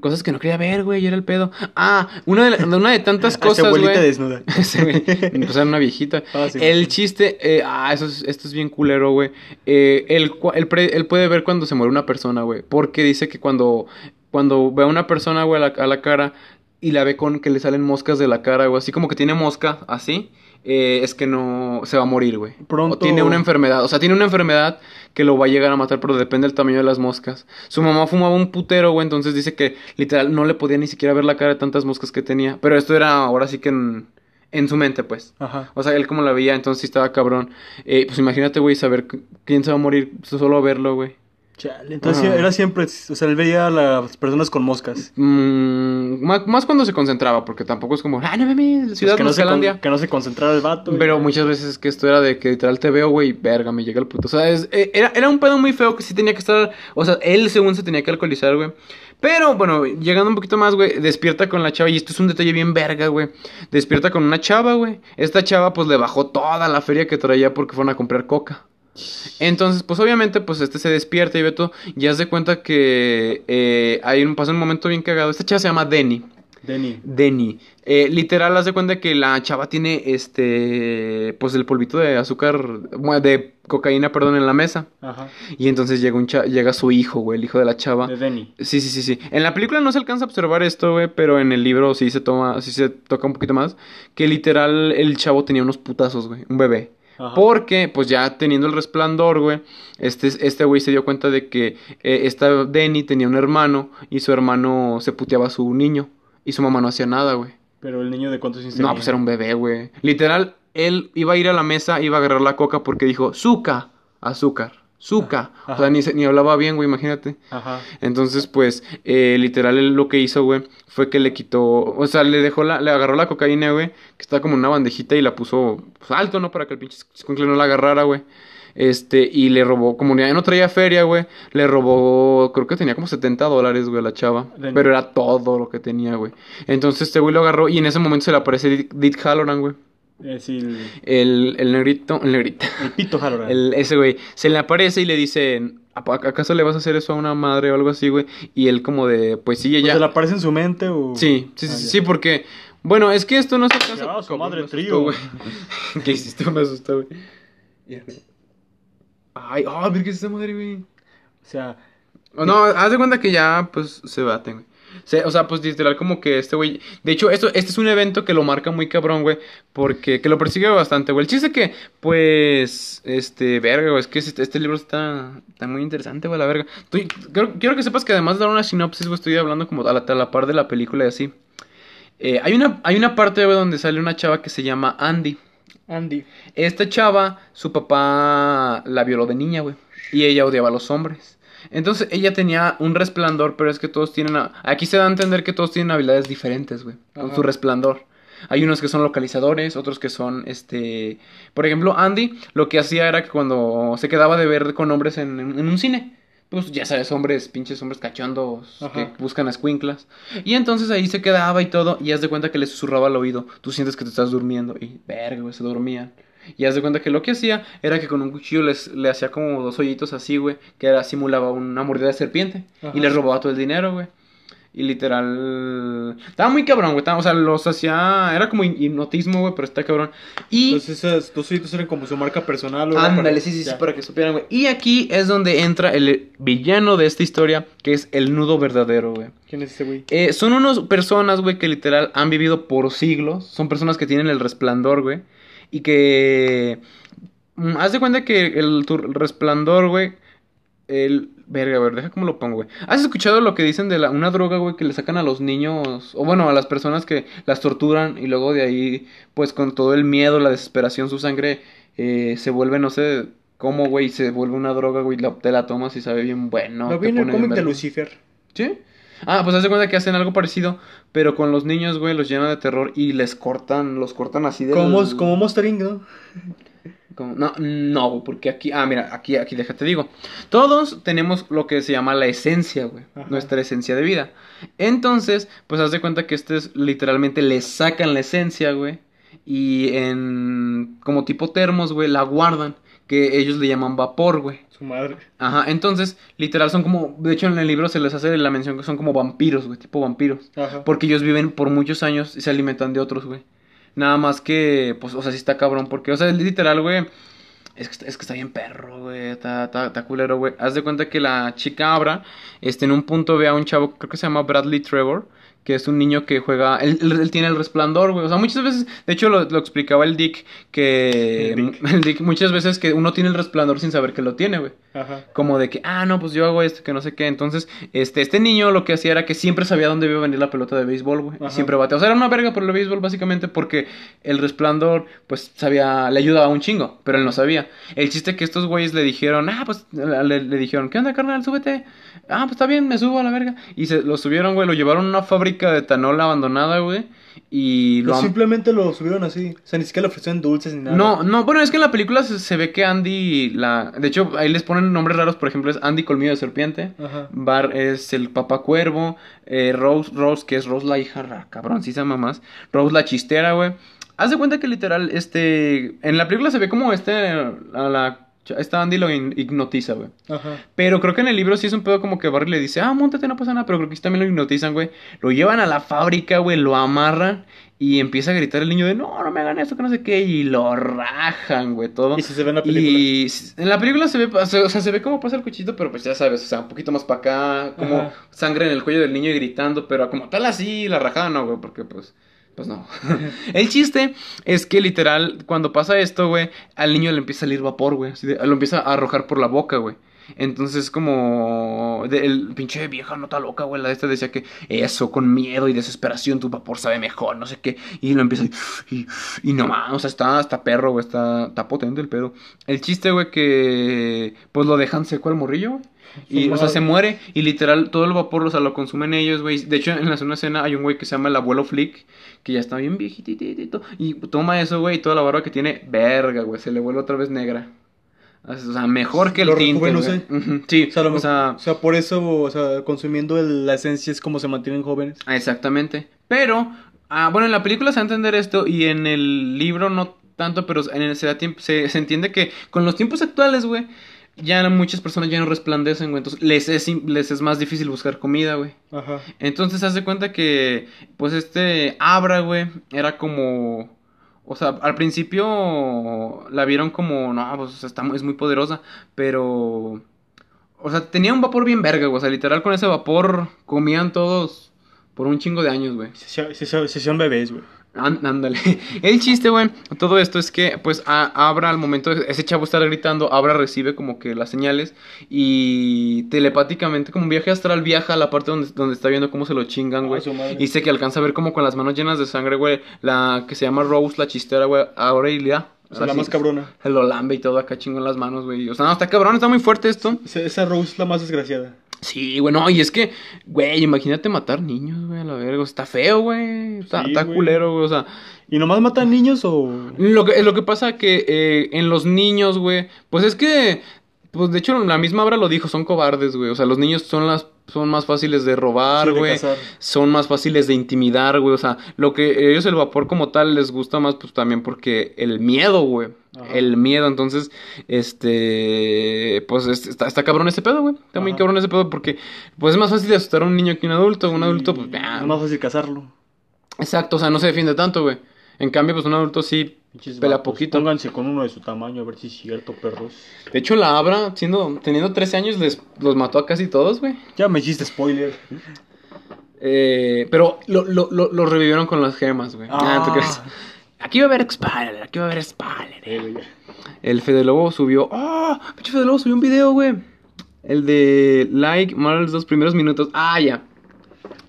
Cosas que no quería ver, güey, y era el pedo. Ah, una de, la- una de tantas cosas, abuelita güey. desnuda. Ese, güey. Pues era una viejita. Ah, sí, el güey. chiste, eh, ah, eso es, esto es bien culero, güey. Eh, él, él, pre- él puede ver cuando se muere una persona, güey. Porque dice que cuando, cuando ve a una persona, güey, a la, a la cara y la ve con que le salen moscas de la cara, güey, así como que tiene mosca, así, eh, es que no se va a morir, güey. Pronto- O tiene una enfermedad, o sea, tiene una enfermedad que lo va a llegar a matar, pero depende del tamaño de las moscas. Su mamá fumaba un putero, güey, entonces dice que literal no le podía ni siquiera ver la cara de tantas moscas que tenía. Pero esto era ahora sí que en, en su mente, pues. Ajá. O sea, él como la veía, entonces sí estaba cabrón. Eh, pues imagínate, güey, saber quién se va a morir solo verlo, güey. Chale, entonces era siempre, o sea, él veía a las personas con moscas. Mm, más, más cuando se concentraba, porque tampoco es como, ah, no mames, ciudad Pues que, no se Moscalandia". con- que no se concentrara el vato. Pero muchas veces es que esto era de que literal te veo, güey, verga, me llega el puto. O sea, es- eh, era, era un pedo muy feo que sí tenía que estar. O sea, él según se tenía que alcoholizar, güey. Pero bueno, llegando un poquito más, güey, despierta con la chava. Y esto es un detalle bien verga, güey. Despierta con una chava, güey. Esta chava, pues le bajó toda la feria que traía porque fueron a comprar coca. Entonces, pues obviamente, pues este se despierta y ve todo. Y haz de cuenta que eh, hay un, pasa un momento bien cagado. Esta chava se llama Denny. Denny. Denny. Eh, literal, haz de cuenta que la chava tiene este. Pues el polvito de azúcar. De cocaína, perdón, en la mesa. Ajá. Y entonces llega, un cha- llega su hijo, güey, el hijo de la chava. De Denny. Sí, sí, sí, sí. En la película no se alcanza a observar esto, güey, pero en el libro sí se toma, sí se toca un poquito más. Que literal el chavo tenía unos putazos, güey, un bebé. Ajá. Porque, pues ya teniendo el resplandor, güey, este este güey se dio cuenta de que eh, esta Denny tenía un hermano y su hermano se puteaba a su niño y su mamá no hacía nada, güey. Pero el niño de cuántos años No, tenía? pues era un bebé, güey. Literal, él iba a ir a la mesa, iba a agarrar la coca porque dijo, "Zuka, azúcar, zuka." Ajá. O sea, ni, se- ni hablaba bien, güey, imagínate. Ajá. Entonces, pues, eh, literal, él lo que hizo, güey, fue que le quitó, o sea, le dejó la, le agarró la cocaína, güey, que estaba como en una bandejita y la puso pues, alto, ¿no? Para que el pinche escuincle no la agarrara, güey. Este, y le robó, como ya no traía feria, güey, le robó, creo que tenía como 70 dólares, güey, la chava. De- Pero era todo lo que tenía, güey. Entonces, este güey lo agarró y en ese momento se le aparece Dick Halloran, güey. Sí, el, El, el negrito, el negrito. el pito Halloran. El, ese güey se le aparece y le dice, "¿Apa- ¿acaso le vas a hacer eso a una madre o algo así, güey? Y él como de, pues sí, Pues, ella... ¿Se le aparece en su mente o...? Sí, sí, sí, Ah, sí, sí, porque... Bueno, es que esto no es el caso... Su Cabrón, madre trío. güey. ¿Qué hiciste? Me asustó, güey. Ay, ah, ver qué es esa madre, güey. O sea, Oh, No, haz de cuenta que ya, pues, se baten, güey. Se- o sea, pues literal como que este güey... De hecho, esto, este es un evento que lo marca muy cabrón, güey. Porque... Que lo persigue bastante, güey. El chiste que, pues... Este... Verga, güey. Es que este, este libro está... Está muy interesante, güey, la verga. Estoy- quiero, quiero que sepas que además de dar una sinopsis, güey, estoy hablando como a la, a la par de la película y así. Eh, hay, una, hay una parte, güey, donde sale una chava que se llama Andy. Andy. Esta chava, su papá la violó de niña, güey. Y ella odiaba a los hombres. Entonces ella tenía un resplandor, pero es que todos tienen... a- Aquí se da a entender que todos tienen habilidades diferentes, güey. Con Ajá. su resplandor. Hay unos que son localizadores, otros que son, este... Por ejemplo, Andy lo que hacía era que cuando se quedaba de ver con hombres en, en- en un cine... Pues ya sabes, hombres, pinches hombres cachondos Ajá. que buscan a escuinclas. Y entonces ahí se quedaba y todo, y haz de cuenta que le susurraba al oído. Tú sientes que te estás durmiendo, y verga, güey, se dormían. Y haz de cuenta que lo que hacía era que con un cuchillo les, le hacía como dos hoyitos así, güey, que era, simulaba una mordida de serpiente. Ajá. Y les robaba todo el dinero, güey. Y literal. Estaba muy cabrón, güey. O sea, los hacía. Era como hipnotismo, güey, pero está cabrón. Y. Entonces esos dos ojitos eran como su marca personal. ¿o era Ándale, sí, sí, sí, para que supieran, güey. Y aquí es donde entra el villano de esta historia, que es el nudo verdadero, güey. ¿Quién es ese güey? Eh, son unas personas, güey, que literal han vivido por siglos. Son personas que tienen el resplandor, güey. Y que... mm, haz de cuenta que el, tu resplandor, güey... El... Verga, a ver, deja cómo lo pongo, güey. ¿Has escuchado lo que dicen de la, una droga, güey, que le sacan a los niños? O bueno, a las personas que las torturan y luego de ahí, pues con todo el miedo, la desesperación, su sangre eh, se vuelve, no sé cómo, güey, se vuelve una droga, güey, la- te la tomas y sabe bien bueno. Lo vi en el cómic de. Lucifer. ¿Sí? Ah, pues haz de cuenta que hacen algo parecido, pero con los niños, güey, los llenan de terror y les cortan, los cortan así de... Como, como Monster Inc., ¿no? No, no, güey, porque aquí, ah, mira, aquí, aquí déjate digo. Todos tenemos lo que se llama la esencia, güey, Ajá. nuestra esencia de vida. Entonces, pues haz de cuenta que este es literalmente le sacan la esencia, güey, y en como tipo termos, güey, la guardan, que ellos le llaman vapor, güey. Su madre. Ajá, entonces, literal son como, de hecho en el libro se les hace la mención que son como vampiros, güey, tipo vampiros. Ajá. Porque ellos viven por muchos años y se alimentan de otros, güey. Nada más que, pues, o sea, sí está cabrón. Porque, o sea, literal, güey. Es que, está- es que está bien perro, güey. Está, está, está culero, güey. Haz de cuenta que la chica Abra, este, en un punto ve a un chavo, creo que se llama Bradley Trevor. Que es un niño que juega. Él, tiene el resplandor, güey. O sea, muchas veces. De hecho, lo, lo explicaba el Dick. Que. El Dick. el Dick, muchas veces que uno tiene el resplandor sin saber que lo tiene, güey Ajá. como de que, ah, no, pues yo hago esto, que no sé qué. Entonces, este, este niño lo que hacía era que siempre sabía dónde iba a venir la pelota de béisbol, güey. Y siempre bateaba. O sea, era una verga por el béisbol, básicamente, porque el resplandor, pues, sabía, le ayudaba un chingo, pero él no sabía. El chiste que estos güeyes le dijeron, ah, pues, le, le dijeron, ¿qué onda, carnal? Súbete. Ah, pues está bien, me subo a la verga. Y se lo subieron, güey, lo llevaron a una fábrica de etanol abandonada, güey. Y lo Pero am- simplemente lo subieron así. O sea, ni siquiera le ofrecieron dulces ni nada. no, no, bueno, es que en la película se, se ve que Andy, la, de hecho, ahí les ponen nombres raros, por ejemplo, es Andy Colmillo de Serpiente, Ajá. Bar es el papá cuervo, eh, Rose, Rose, que es Rose la hija, cabrón, sí se llama más, Rose la chistera, güey. Haz de cuenta que literal, este, en la película se ve como este, a la Esta Andy lo hipnotiza, güey. Ajá. Pero creo que en el libro sí es un pedo como que Barry le dice, ah, montate, no pasa nada. Pero creo que también lo hipnotizan, güey. Lo llevan a la fábrica, güey, lo amarran. Y empieza a gritar el niño de, no, no me hagan esto, que no sé qué. Y lo rajan, güey, todo. Y si se ve en la película. Y en la película se ve, o sea, se ve como pasa el cuchito, pero pues ya sabes, o sea, un poquito más para acá, como Ajá. sangre en el cuello del niño y gritando, pero como tal así, la rajada no, güey, porque pues, pues no. el chiste es que literal, cuando pasa esto, güey, al niño le empieza a salir vapor, güey, lo empieza a arrojar por la boca, güey. Entonces, como de- el pinche vieja nota loca, güey, la de esta decía que eso, con miedo y desesperación, tu vapor sabe mejor, no sé qué. Y lo empieza y, y, y no más, o sea, está, está perro, güey, está, está potente el pedo. El chiste, güey, que pues lo dejan seco al morrillo, güey. Y, o sea, se muere y literal todo el vapor, o sea, lo consumen ellos, güey. De hecho, en la segunda escena hay un güey que se llama el abuelo Flick, que ya está bien viejitito. Y toma eso, güey, y toda la barba que tiene, verga, güey, se le vuelve otra vez negra. O sea, mejor que el Lo tinte, Sí, O sea, lo o sea, mejor- o sea, por eso, o sea, consumiendo el- la esencia es como se mantienen jóvenes. Ah, Exactamente. Pero, ah, bueno, en la película se va a entender esto y en el libro no tanto, pero en el, se, da tiempo, se, se entiende que con los tiempos actuales, güey, ya muchas personas ya no resplandecen, güey. Entonces les es, les es más difícil buscar comida, güey. Ajá. Entonces hace cuenta que, pues este Abra, güey, era como... O sea, al principio la vieron como, no, pues está, es muy poderosa, pero... O sea, tenía un vapor bien verga, güey. O sea, literal con ese vapor comían todos por un chingo de años, güey. Se son bebés, güey. Án- Ándale. El chiste, güey, todo esto es que, pues, a- Abra al momento de ese chavo estar gritando, Abra recibe como que las señales y telepáticamente, como un viaje astral, viaja a la parte donde, donde está viendo cómo se lo chingan, güey. Ah, madre. Y dice que alcanza a ver como con las manos llenas de sangre, güey, la que se llama Rose, la chistera, güey, Aurelia. O sea, la Así, más cabrona. Se lo lambe y todo acá chingo en las manos, güey. O sea, no, está cabrón, está muy fuerte esto. Esa, esa Rose es la más desgraciada. Sí, güey, no, y es que, güey, imagínate matar niños, güey, a la verga. Está feo, güey. Está, Sí, está güey. culero, güey, o sea. ¿Y nomás matan niños o...? Lo que, lo que pasa que eh, en los niños, güey, pues es que, pues de hecho la misma obra lo dijo, son cobardes, güey. O sea, los niños son las, son más fáciles de robar, Sí, de güey. cazar. Son más fáciles de intimidar, güey. O sea, lo que ellos el vapor como tal les gusta más, pues también porque el miedo, güey. Ajá. El miedo, entonces, este, pues es- está, está cabrón ese pedo, güey. Está muy cabrón ese pedo porque, pues es más fácil de asustar a un niño que a un adulto. Un adulto, pues, Es más fácil cazarlo. exacto, o sea, no se defiende tanto, güey. En cambio, pues un adulto sí Pinches pela vatos. poquito. Pónganse con uno de su tamaño a ver si es cierto, perros. De hecho, la Abra, siendo, teniendo 13 años, les, los mató a casi todos, güey. Ya me hiciste spoiler. Eh, pero lo, lo, lo, lo revivieron con las gemas, güey. Ah, ¿tú crees? Aquí va a haber spoiler, aquí va a haber spoiler. Eh, ya. El Fede Lobo subió. ¡Ah! pinche Fede Lobo subió un video, güey. El de like, más los dos primeros minutos. Ah, ya.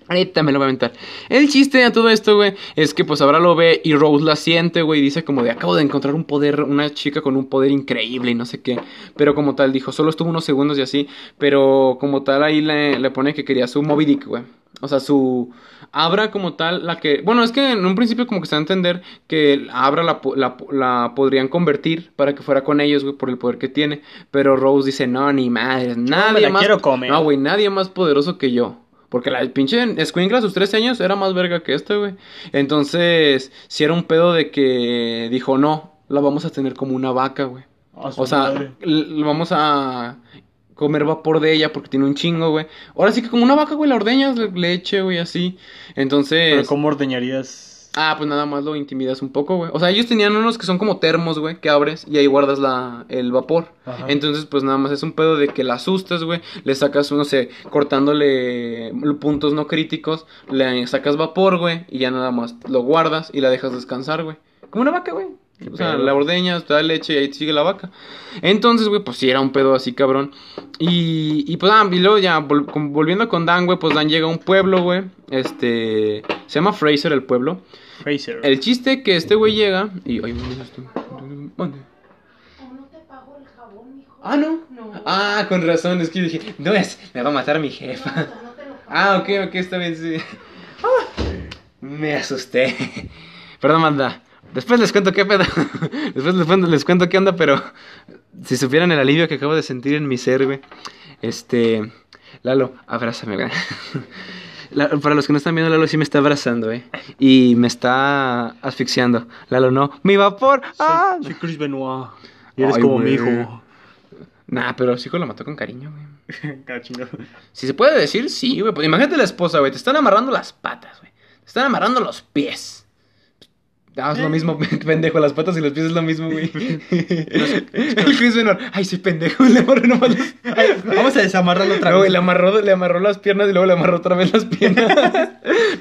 Ahorita me lo voy a aventar. El chiste de todo esto, güey, es que pues ahora lo ve y Rose la siente, güey, y dice como de acabo de encontrar un poder, una chica con un poder increíble y no sé qué. Pero como tal, dijo, solo estuvo unos segundos y así. Pero como tal, ahí le, le pone que quería su Moby Dick, güey. O sea, su Abra como tal, la que... Bueno, es que en un principio como que se da a entender que Abra la, la, la podrían convertir para que fuera con ellos, güey, por el poder que tiene. Pero Rose dice, no, ni madre, nadie la más... quiero comer. No, güey, nadie más poderoso que yo. Porque la pinche Escuincla a sus 13 años era más verga que este, güey. Entonces, si era un pedo de que dijo, no, la vamos a tener como una vaca, güey. A su O sea, vamos a comer vapor de ella porque tiene un chingo, güey. Ahora sí que como una vaca, güey, la ordeñas, le- leche, güey, así. Entonces... Pero ¿cómo ordeñarías? Ah, pues nada más lo intimidas un poco, güey. O sea, ellos tenían unos que son como termos, güey, que abres y ahí guardas la, el vapor. Ajá. Entonces, pues nada más es un pedo de que la asustas, güey. Le sacas, no sé, cortándole puntos no críticos. Le sacas vapor, güey. Y ya nada más lo guardas y la dejas descansar, güey. Como una vaca, güey. O sea, la ordeñas, te da leche y ahí sigue la vaca. Entonces, güey, pues sí era un pedo así, cabrón. Y, y pues, ah, y luego ya, vol- volviendo con Dan, güey, pues Dan llega a un pueblo, güey. Este, se llama Fraser el pueblo. Fraser. El chiste que este güey llega y... Ay, ¿dónde estás tú? ¿Dónde? ¿O no te pago el jabón, mijo? Ah, ¿no? No. Ah, con razón, es que yo dije, no es, me va a matar mi jefa. No, no te lo pago. Ah, ok, ok, está bien, sí. Ah, me asusté. Perdón, manda. Después les cuento qué pedo. Después les cuento, les cuento qué onda, pero si supieran el alivio que acabo de sentir en mi ser, güey. Este, Lalo, abrázame, güey. La- para los que no están viendo, Lalo sí me está abrazando, eh. Y me está asfixiando. Lalo, no. ¡Mi vapor! ¡Ah! Soy Chris Benoit. Y eres Ay, como güey. mi hijo. Nah, pero su hijo lo mató con cariño, güey. Si se puede decir, sí, güey. Imagínate la esposa, güey. Te están amarrando las patas, güey. Te están amarrando los pies. Ah, es lo mismo, pendejo. Las patas y los pies es lo mismo, güey. El Chris menor. Ay, soy pendejo. Le amarró nomás los... Ay, vamos a desamarrarlo otra No, güey, vez. le amarró, le amarró las piernas y luego le amarró otra vez las piernas.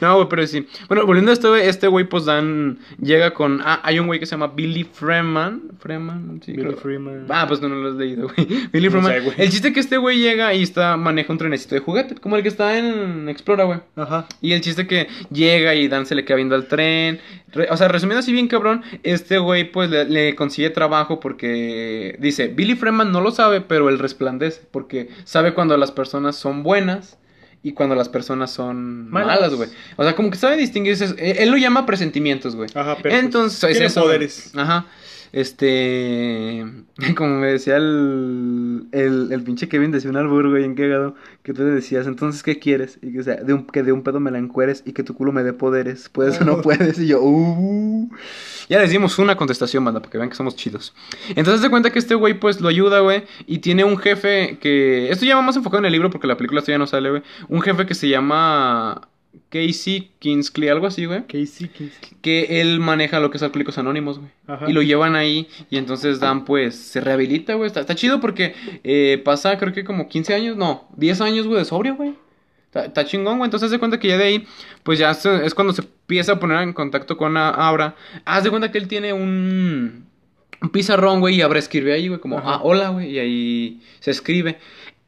no, güey, pero sí. Bueno, volviendo a esto, güey, este güey, pues Dan llega con. Ah, hay un güey que se llama Billy Freeman. Freeman, sí, Billy creo. Freeman. Ah, pues no, no lo has leído, güey. Billy No Freeman. sé, güey. el chiste es que este güey llega y está, maneja un trenecito de juguete, como el que está en Explora, güey. Ajá. Y el chiste que llega y Dan se le queda viendo al tren. Re- o sea, resumiendo así bien cabrón, este güey pues le, le consigue trabajo porque dice, Billy Freeman no lo sabe, pero él resplandece, porque sabe cuando las personas son buenas y cuando las personas son Malas. güey. O sea, como que sabe distinguirse. Él, él lo llama presentimientos, güey. Ajá, pero. Entonces, es tiene eso, poderes. Ajá. Este. Como me decía el, el, el pinche Kevin, decía un albur, güey, en cagado. Que tú le decías, entonces, ¿qué quieres? Y que, o sea, de un, que de un pedo me la encueres y que tu culo me dé poderes. ¿Puedes o no puedes? Y yo, uh. Ya les dimos una contestación, banda, para que vean que somos chidos. Entonces, se cuenta que este güey, pues, lo ayuda, güey. Y tiene un jefe que. Esto ya va más enfocado en el libro porque la película todavía no sale, güey. Un jefe que se llama. Casey Kingsley, algo así, güey Casey Kingsley. que él maneja lo que es Alcohólicos Anónimos, güey. Ajá. Y lo llevan ahí y entonces Dan pues se rehabilita, güey. Está, está chido porque eh, pasa creo que como 15 años, no, 10 años, güey, de sobrio, güey. Está, está chingón, güey. Entonces haz de cuenta que ya de ahí, pues ya se- es cuando se empieza a poner en contacto con Abra. Haz de cuenta que él tiene un, un pizarrón, güey, y Abra escribe ahí, güey, como, Ajá. ah, hola, güey, y ahí se escribe.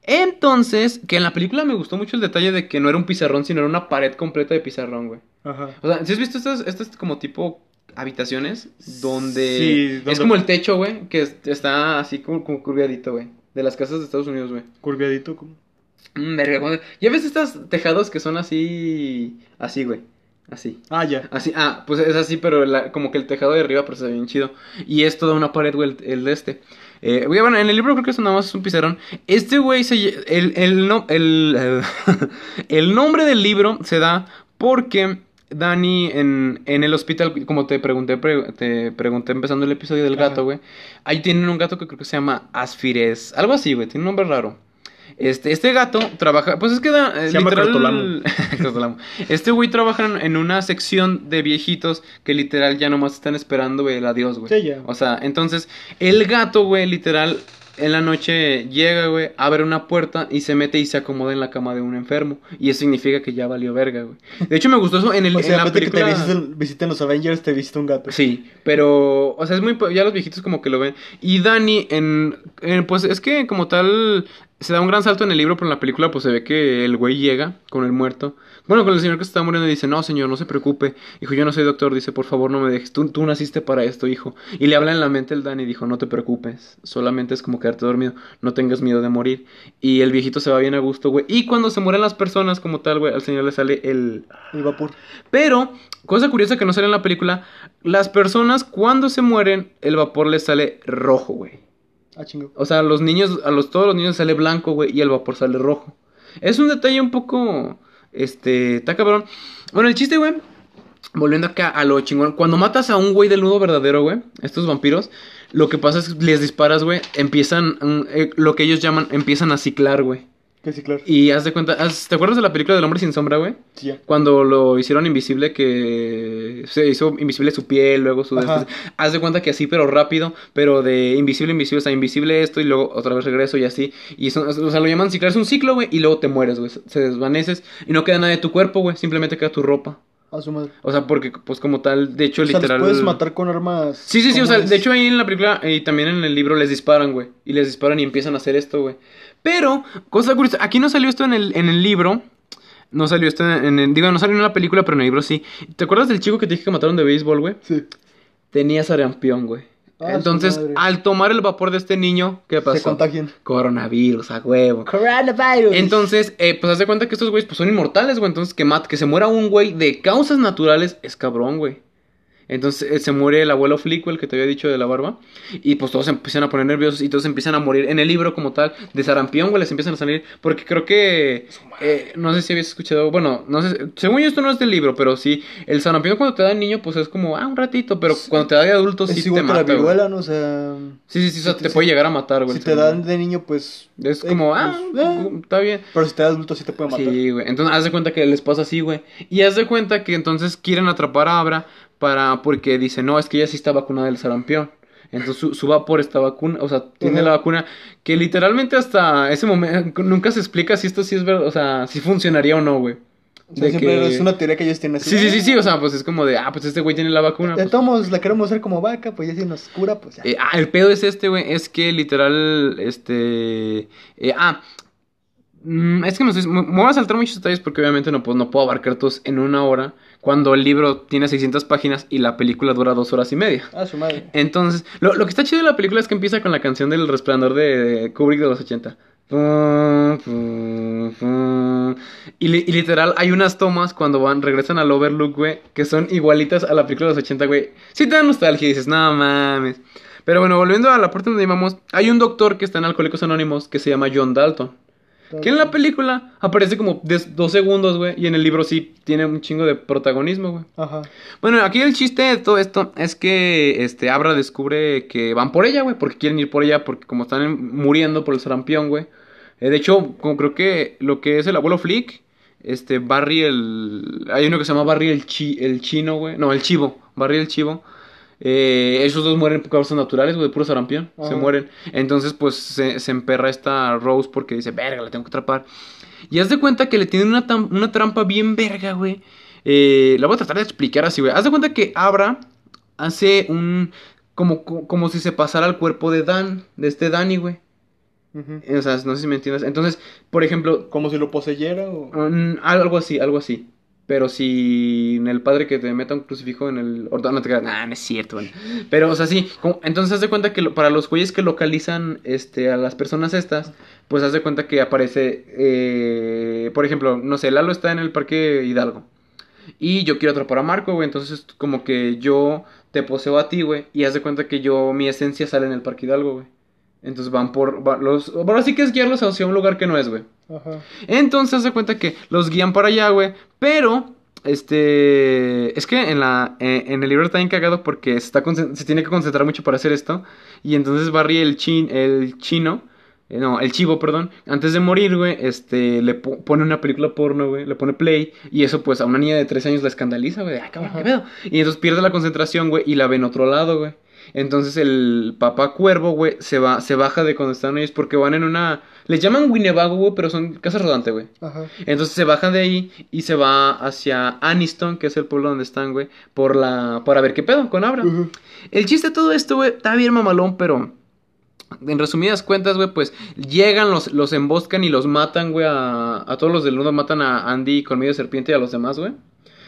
Entonces, que en la película me gustó mucho el detalle de que no era un pizarrón, sino era una pared completa de pizarrón, güey. Ajá. O sea, ¿sí has visto estas, estas como tipo habitaciones? Donde Sí, es como el techo, güey, que es- está así como, como curviadito, güey. De las casas de Estados Unidos, güey. Curviadito, como. Mm, verga, ¿cómo ¿Ya ves estas tejados que son así, así, güey? Así. Ah, ya. Así, ah, pues es así, pero la- como que el tejado de arriba, pero se ve bien chido. Y es toda una pared, güey, el, el de este. Eh, bueno, en el libro creo que eso nada más es un pizarrón. Este güey se. El, el, no, el, el nombre del libro se da porque Dani en, en el hospital, como te pregunté, pre- te pregunté empezando el episodio del gato, güey. Ahí tienen un gato que creo que se llama Asfires. Algo así, güey, tiene un nombre raro. Este, este gato trabaja, pues es que da, eh, Se llama Crotolamo. Crotolamo. Este güey trabaja en- una sección de viejitos que literal ya nomás están esperando, el adiós, güey. Sí, ya. O sea, entonces, el gato, güey, literal, en la noche llega, güey, abre una puerta y se mete y se acomoda en la cama de un enfermo. Y eso significa que ya valió verga, güey. De hecho, me gustó eso en, el, O en sea, la aparte que te película. visiten, los Avengers, te visita un gato. Sí, pero, o sea, es muy, ya los viejitos como que lo ven. Y Dani, en, en, pues es que como tal, se da un gran salto en el libro, pero en la película pues se ve que el güey llega con el muerto. Bueno, con el señor que se está muriendo y dice, no, señor, no se preocupe. Dijo, yo no soy doctor, dice, por favor no me dejes. Tú, tú naciste para esto, hijo. Y le habla en la mente el Dani y dijo, no te preocupes, solamente es como quedarte dormido, no tengas miedo de morir. Y el viejito se va bien a gusto, güey. Y cuando se mueren las personas como tal, güey, al señor le sale el, El vapor. pero, cosa curiosa que no sale en la película, las personas cuando se mueren, el vapor les sale rojo, güey. Ah, chingo. O sea, a los niños, a los todos los niños sale blanco, güey, y el vapor sale rojo. Es un detalle un poco, este, está cabrón. Bueno, el chiste, güey, volviendo acá a lo chingón, cuando matas a un güey del nudo verdadero, güey, estos vampiros, lo que pasa es que les disparas, güey, empiezan, mm, eh, lo que ellos llaman, empiezan a ciclar, güey. Que sí, claro. Y haz de cuenta, haz- ¿te acuerdas de la película del hombre sin sombra, güey? Sí, ya. Cuando lo hicieron invisible, que se hizo invisible su piel, luego su... Haz de cuenta que así, pero rápido, pero de invisible, invisible, o sea, invisible esto y luego otra vez regreso y así. Y eso, o sea, lo llaman ciclar, es un ciclo, güey, y luego te mueres, güey. Se desvaneces y no queda nada de tu cuerpo, güey, simplemente queda tu ropa. A su madre. O sea, porque, pues como tal, de hecho, O sea, literal... puedes matar con armas. Sí, sí, sí, o sea, de hecho ahí en la película y también en el libro les disparan, güey. Y les disparan y empiezan a hacer esto, güey. Pero, cosa curiosa, aquí no salió esto en el, en el libro. No salió esto en el... Digo, no salió en la película, pero en el libro sí. ¿Te acuerdas del chico que te dije que mataron de béisbol, güey? Sí. Tenía sarampión, güey. Ah, Entonces, al tomar el vapor de este niño, ¿qué pasó? Se contagian. Coronavirus, a huevo. Coronavirus. Entonces, eh, pues haz de cuenta que estos güeyes pues, son inmortales, güey. Entonces, que, mat que se muera un güey de causas naturales es cabrón, güey. Entonces eh, se muere el abuelo Flick, el que te había dicho de la barba. Y pues todos se empiezan a poner nerviosos y todos empiezan a morir. En el libro como tal, de sarampión, güey, les empiezan a salir. Porque creo que... eh, no sé si habías escuchado... Bueno, no sé... Según yo esto no es del libro, pero sí. El sarampión cuando te da de niño, pues es como... Ah, un ratito. Pero cuando te da de adulto, sí es te igual mata, la güey. viruela, ¿no? O sea, Sí, sí, sí. te si- puede llegar a matar, güey. si te dan de niño, pues... Es eh, como... pues, Ah, eh, está bien. Pero si te da adulto, sí te puede matar. Sí, güey. Entonces, haz de cuenta que les pasa así, güey. Y haz de cuenta que entonces quieren atrapar a Abra para... Porque dice, no, es que ella sí está vacunada del sarampión. Entonces su, su va por esta vacuna, o sea, tiene la vacuna que literalmente hasta ese momento nunca se explica si esto sí es verdad, o sea, si funcionaría o no, güey. O sea, De siempre que- es una teoría que ellos tienen así. Sí, sí, sí, sí, o sea, pues es como de, ah, pues este güey tiene la vacuna. De pues, todos modos, la queremos hacer como vaca, pues ya si nos cura, pues ya. Eh, ah, el pedo es este, güey. Es que literal, este. eh, ah. mm, es que me, estoy- me voy a saltar muchos detalles porque obviamente no, puedo- no puedo abarcar todos en una hora. Cuando el libro tiene 600 páginas y la película dura dos horas y media. Ah, su madre. Entonces, lo, lo que está chido de la película es que empieza con la canción del resplandor de Kubrick de los 80. Pum, pum, pum. Y, li- y literal, hay unas tomas cuando van, regresan al Overlook, güey, que son igualitas a la película de los 80, güey. Sí te da nostalgia y dices, no mames. Pero bueno, volviendo a la parte donde íbamos, hay un doctor que está en Alcohólicos Anónimos que se llama John Dalton. Que en la película aparece como de dos segundos, güey, y en el libro sí tiene un chingo de protagonismo, güey. Ajá. Bueno, aquí el chiste de todo esto es que este Abra descubre que van por ella, güey, porque quieren ir por ella, porque como están en- muriendo por el sarampión, güey. Eh, de hecho, como creo que lo que es el abuelo Flick, este Barry el hay uno que se llama Barry el chi, el chino, güey, no, el chivo, Barry el chivo. Eh, esos dos mueren por causas naturales, güey, de puro sarampión, se mueren. Entonces, pues se, se emperra esta Rose porque dice, verga, la tengo que atrapar. Y haz de cuenta que le tienen una, una trampa bien verga, güey. Eh, la voy a tratar de explicar así, güey. Haz de cuenta que Abra hace un... Como, co- como si se pasara al cuerpo de Dan, de este Danny, güey. Ujú. O sea, no sé si me entiendes. Entonces, por ejemplo, Como si lo poseyera o... algo así, algo así. Pero si en el padre que te meta un crucifijo en el... No te creas, nah, no es cierto, güey. Pero, o sea, sí. entonces, haz de cuenta que para los güeyes que localizan este, a las personas estas, pues haz de cuenta que aparece... eh, por ejemplo, no sé, Lalo está en el Parque Hidalgo. Y yo quiero atrapar a Marco, güey. Entonces, como que yo te poseo a ti, güey. Y haz de cuenta que yo, mi esencia sale en el Parque Hidalgo, güey. Entonces van por... va- los, ahora sí que es guiarlos hacia un lugar que no es, güey. Ajá. Entonces se cuenta que los guían para allá, güey. Pero, este. Es que en la. eh, en el libro está bien cagado porque se, está se tiene que concentrar mucho para hacer esto. Y entonces Barry, el, chin, el chino. eh, no, el chivo, perdón. Antes de morir, güey, este, le po- pone una película porno, güey, le pone play. Y eso, pues, a una niña de 13 años la escandaliza, güey. Ah, cabrón, qué pedo. Y entonces pierde la concentración, güey, y la ve en otro lado, güey. Entonces el papá cuervo, güey, se va, se baja de cuando están ellos porque van en una. Les llaman Winnebago, güey, pero son casas rodantes, güey. Ajá. Entonces se bajan de ahí y se va hacia Aniston, que es el pueblo donde están, güey, por la para ver qué pedo con Abra. El chiste de todo esto, güey, está bien mamalón, pero en resumidas cuentas, güey, pues llegan, los, los emboscan y los matan, güey, a, a todos los del mundo, matan a Andy con medio serpiente y a los demás, güey.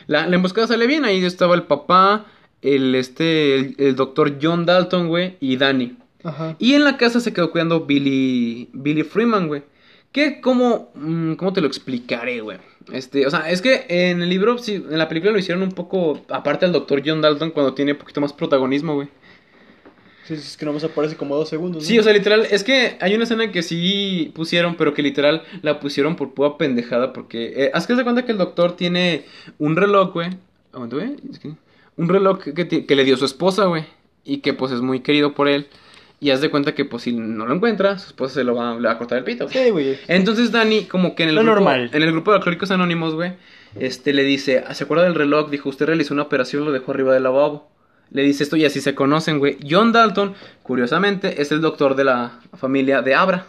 La, la emboscada sale bien, ahí estaba el papá, el este, el, el doctor John Dalton, güey, y Danny. Ajá. Y en la casa se quedó cuidando Billy, Billy Freeman, güey. Que, ¿cómo, mm, ¿cómo te lo explicaré, güey? Este, o sea, es que en el libro, sí, en la película lo hicieron un poco, aparte del doctor John Dalton, cuando tiene un poquito más protagonismo, güey. Sí, sí, es que nomás aparece como dos segundos. ¿no? Sí, o sea, literal, es que hay una escena que sí pusieron, pero que literal la pusieron por pura pendejada, porque... Eh, haz que se cuenta que el doctor tiene un reloj, güey. Aguanta, güey. es que- Un reloj que, le dio su esposa, güey. Y que pues es muy querido por él. Y haz de cuenta que pues si no lo encuentra, su esposa se lo va, le va a cortar el pito. güey. Sí, güey. Entonces Dani, como que en el Lo grupo, normal. en el grupo de alcohólicos anónimos, güey, este le dice, "Ah, ¿se acuerda del reloj? Dijo, usted realizó una operación, lo dejó arriba del lavabo. Le dice esto y así se conocen, güey. John Dalton, curiosamente, es el doctor de la familia de Abra.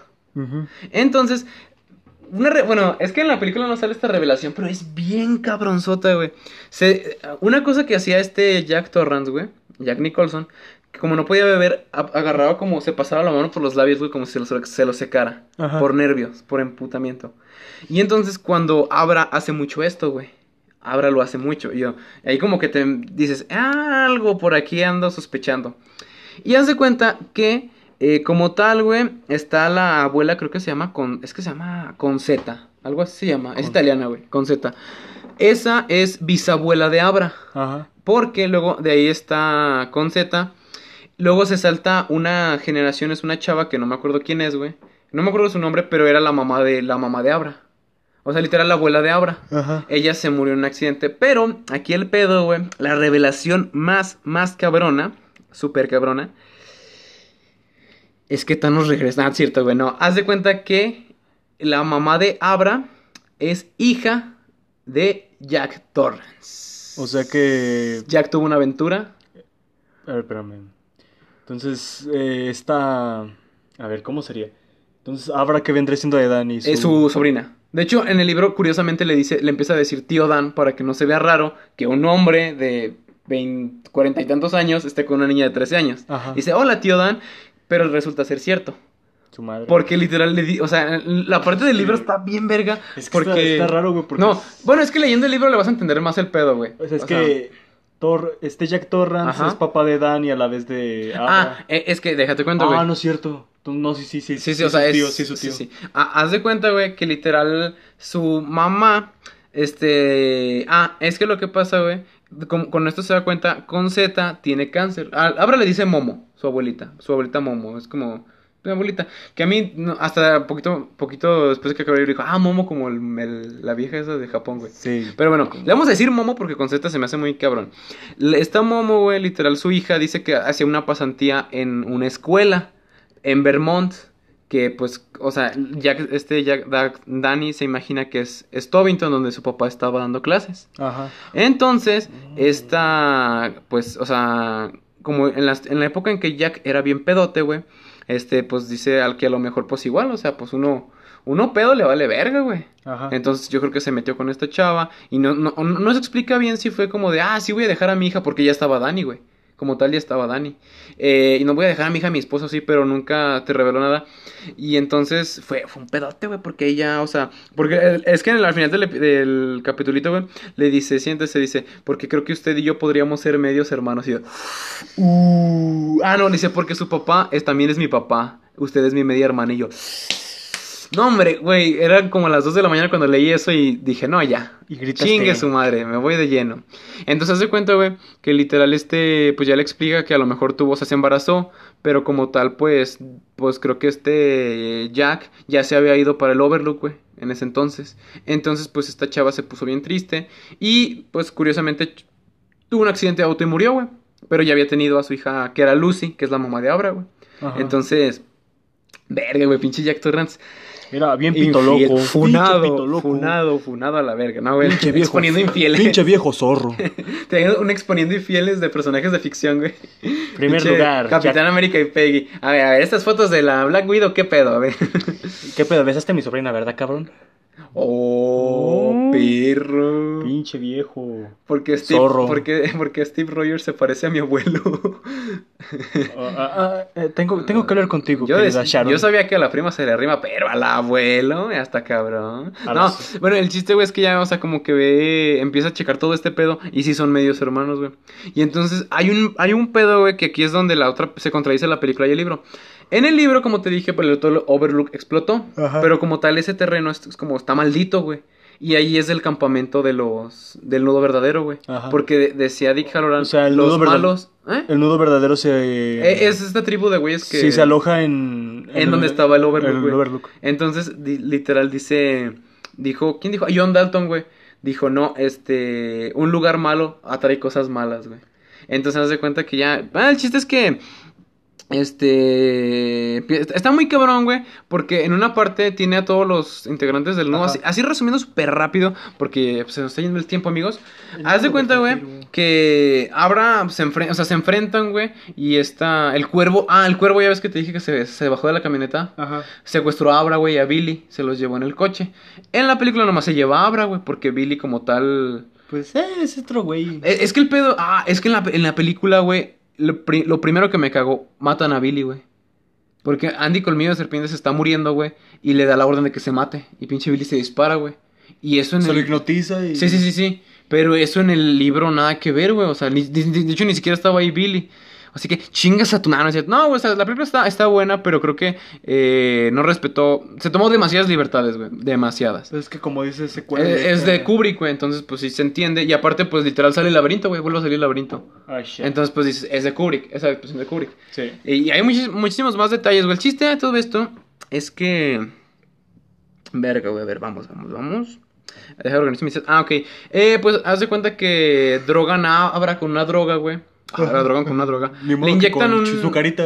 Entonces, una re- bueno, es que en la película no sale esta revelación, pero es bien cabronzota, güey. Se- una cosa que hacía este Jack Torrance, güey, Jack Nicholson, que como no podía beber, agarraba como se pasaba la mano por los labios, güey, como si se lo, se lo secara. Ajá. Por nervios, por emputamiento. Y entonces cuando Abra hace mucho esto, güey. Abra lo hace mucho. Y yo, ahí como que te dices, "Ah, algo por aquí ando sospechando. Y haz de cuenta que, eh, como tal, güey, está la abuela, creo que se llama con. Es que se llama Conceta. Algo así se llama. Es Con- italiana, güey. Conceta. Esa es bisabuela de Abra. Ajá. Porque luego de ahí está con Z. Luego se salta una generación, es una chava que no me acuerdo quién es, güey. No me acuerdo su nombre, pero era la mamá de la mamá de Abra. O sea, literal la abuela de Abra. Ajá. Ella se murió en un accidente. Pero aquí el pedo, güey. La revelación más, más cabrona. Súper cabrona. Es que Thanos regresa. Ah, cierto, güey. No. Haz de cuenta que la mamá de Abra es hija de Jack Torrance. O sea que. Jack tuvo una aventura. A ver, espérame. Entonces, eh, esta. A ver, ¿cómo sería? Entonces, habrá que vendré siendo de Dani. Es su sobrina. De hecho, en el libro, curiosamente, le dice, le empieza a decir tío Dan para que no se vea raro que un hombre de 20, 40 y tantos años esté con una niña de 13 años. Ajá. Dice, hola tío Dan, pero resulta ser cierto. Su madre. Porque literal le di, o sea, la parte del libro está bien verga. Es que porque... está, está raro, güey. Porque No, bueno, es que leyendo el libro le vas a entender más el pedo, güey. O sea, es O sea, que Thor, este Jack Torrance Ajá. es papá de Dan y a la vez de Ah, eh, es que déjate cuento, güey. Ah, no es cierto. No, sí, sí, sí. Sí, sí, o sea, es. tío, sí, su tío. sí, sí. Ah, haz de cuenta, güey, que literal su mamá. Este. Ah, es que lo que pasa, güey. Con, con esto se da cuenta, con Z tiene cáncer. Ah, Abra le dice Momo, su abuelita. Su abuelita Momo. Es como. Mi abuelita. Que a mí, no, hasta poquito, poquito después de que acabé el libro, dijo, ah, Momo, como el- el- la vieja esa de Japón, güey. Sí. Pero bueno, le vamos a decir Momo porque con Z se me hace muy cabrón. Esta Momo, güey, literal, su hija dice que hacía una pasantía en una escuela en Vermont. Que pues, o sea, Jack, este Jack, Da- Danny se imagina que es, es donde su papá estaba dando clases. Ajá. Entonces, esta, pues, o sea, como en, las- en la época en que Jack era bien pedote, güey, este, pues dice al que a lo mejor, pues igual, o sea, pues uno, uno pedo le vale verga, güey. Ajá. Entonces yo creo que se metió con esta chava y no, no, no, no se explica bien si fue como de, ah, sí voy a dejar a mi hija porque ya estaba Dani, güey. Como tal ya estaba Dani. Eh, y no voy a dejar a mi hija, a mi esposo, sí, pero nunca te reveló nada. Y entonces fue, fue un pedote, güey, porque ella, o sea, porque es que en el- al final del, del capitulito, güey, le dice, siéntese, dice, porque creo que usted y yo podríamos ser medios hermanos. Y yo, uh, ah, no, dice, porque su papá es, también es mi papá, usted es mi media hermana. Y yo, no, hombre, güey, eran como las 2 de la mañana cuando leí eso y dije, no, ya. Y gritaste. Chingue su madre, me voy de lleno. Entonces hace cuenta, güey, que literal este, pues ya le explica que a lo mejor tuvo, o sea, se embarazó, pero como tal, pues, pues creo que este Jack ya se había ido para el Overlook, güey, en ese entonces. Entonces, pues esta chava se puso bien triste y, pues curiosamente, tuvo un accidente de auto y murió, güey. Pero ya había tenido a su hija, que era Lucy, que es la mamá de Abra, güey. Entonces, verga, güey, pinche Jack Torrance. Era bien pito loco. Funado, pito loco. funado, funado a la verga, ¿no, güey? Pinche viejo. Exponiendo infieles. Pinche viejo zorro. Teniendo un exponiendo infieles de personajes de ficción, güey. Primer Pinche lugar, Capitán Jack- América y Peggy. A ver, a ver, estas fotos de la Black Widow, ¿qué pedo? A ver. ¿Qué pedo? ¿Besaste a mi sobrina, verdad, cabrón? Oh, Oh. perro. Pinche viejo. Porque Steve, Zorro. porque, porque Steve Rogers se parece a mi abuelo. Ah, ah, ah, eh, tengo, tengo que hablar contigo, Yo, sabía que a la prima se le arrima, pero al abuelo, hasta cabrón. A No, bueno, el chiste, güey, es que ya, o sea, como que ve, empieza a checar todo este pedo y sí son medios hermanos, güey. Y entonces hay un, hay un pedo, güey, que aquí es donde la otra se contradice la película y el libro. En el libro, como te dije, pues el Overlook explotó, Ajá. pero como tal ese terreno es, es como está maldito, güey. Y ahí es el campamento de los del nudo verdadero, güey. Ajá. Porque de- decía Dick Halloran, O sea, el los nudo malos, ¿eh? El nudo verdadero se... Eh, Es esta tribu de güeyes que Sí, se aloja en... en donde estaba el Overlook, el. Overlook. Entonces, di- literal, dice. Dijo. ¿Quién dijo? John Dalton, güey. Dijo, no, este. Un lugar malo atrae cosas malas, güey. Entonces, haz de cuenta que ya. Ah, el chiste es que. Este. Está muy cabrón, güey. Porque en una parte tiene a todos los integrantes del. Ajá. Así, así resumiendo súper rápido. Porque pues, se nos está yendo el tiempo, amigos. Haz de cuenta, güey, que Abra se, enfren- o sea, se enfrentan, güey. Y está el cuervo. Ah, el cuervo, ya ves que te dije que se, se bajó de la camioneta. Ajá. Secuestró a Abra, güey, y a Billy. Se los llevó en el coche. En la película nomás se lleva a Abra, güey, porque Billy como tal... Pues eh, es otro güey. Eh, Es que el pedo... Ah, es que en la, en la película, güey, lo, pri- lo primero que me cagó, matan a Billy, güey. Porque Andy Colmillo de Serpiente se está muriendo, güey, y le da la orden de que se mate. Y pinche Billy se dispara, güey. Y eso en Se lo el... hipnotiza y... Sí, sí, sí, sí. Pero eso en el libro nada que ver, güey. O sea, ni- de hecho ni siquiera estaba ahí Billy. Así que chingas a tu mano. No, güey, o sea, la película está, está buena, pero creo que eh, no respetó. Se tomó demasiadas libertades, güey. Demasiadas. Es que como dice ese cuervo. Eh, es de Kubrick, güey. Entonces, pues sí se entiende. Y aparte, pues literal sale el laberinto, güey. Vuelve a salir el laberinto. Ay, shit. Entonces, pues dices, es de Kubrick. Esa expresión de Kubrick. Sí. Y hay muchis- muchísimos más detalles, güey. El chiste de todo esto es que. Verga, güey. A ver, vamos, vamos, vamos. Deja de organizar mis. Ah, ok. Eh, pues haz de cuenta que drogan a Abra con una droga, güey. Ahora drogan con una droga. Le inyectan un.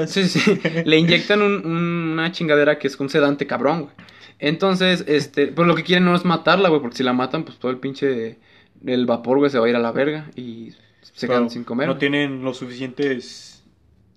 Sí, sí. Le inyectan un- un- una chingadera que es un sedante cabrón, güey. Entonces, este. Pues lo que quieren no es matarla, güey. Porque si la matan, pues todo el pinche. El vapor, güey, se va a ir a la verga. Y se Pero quedan sin comer. No tienen los suficientes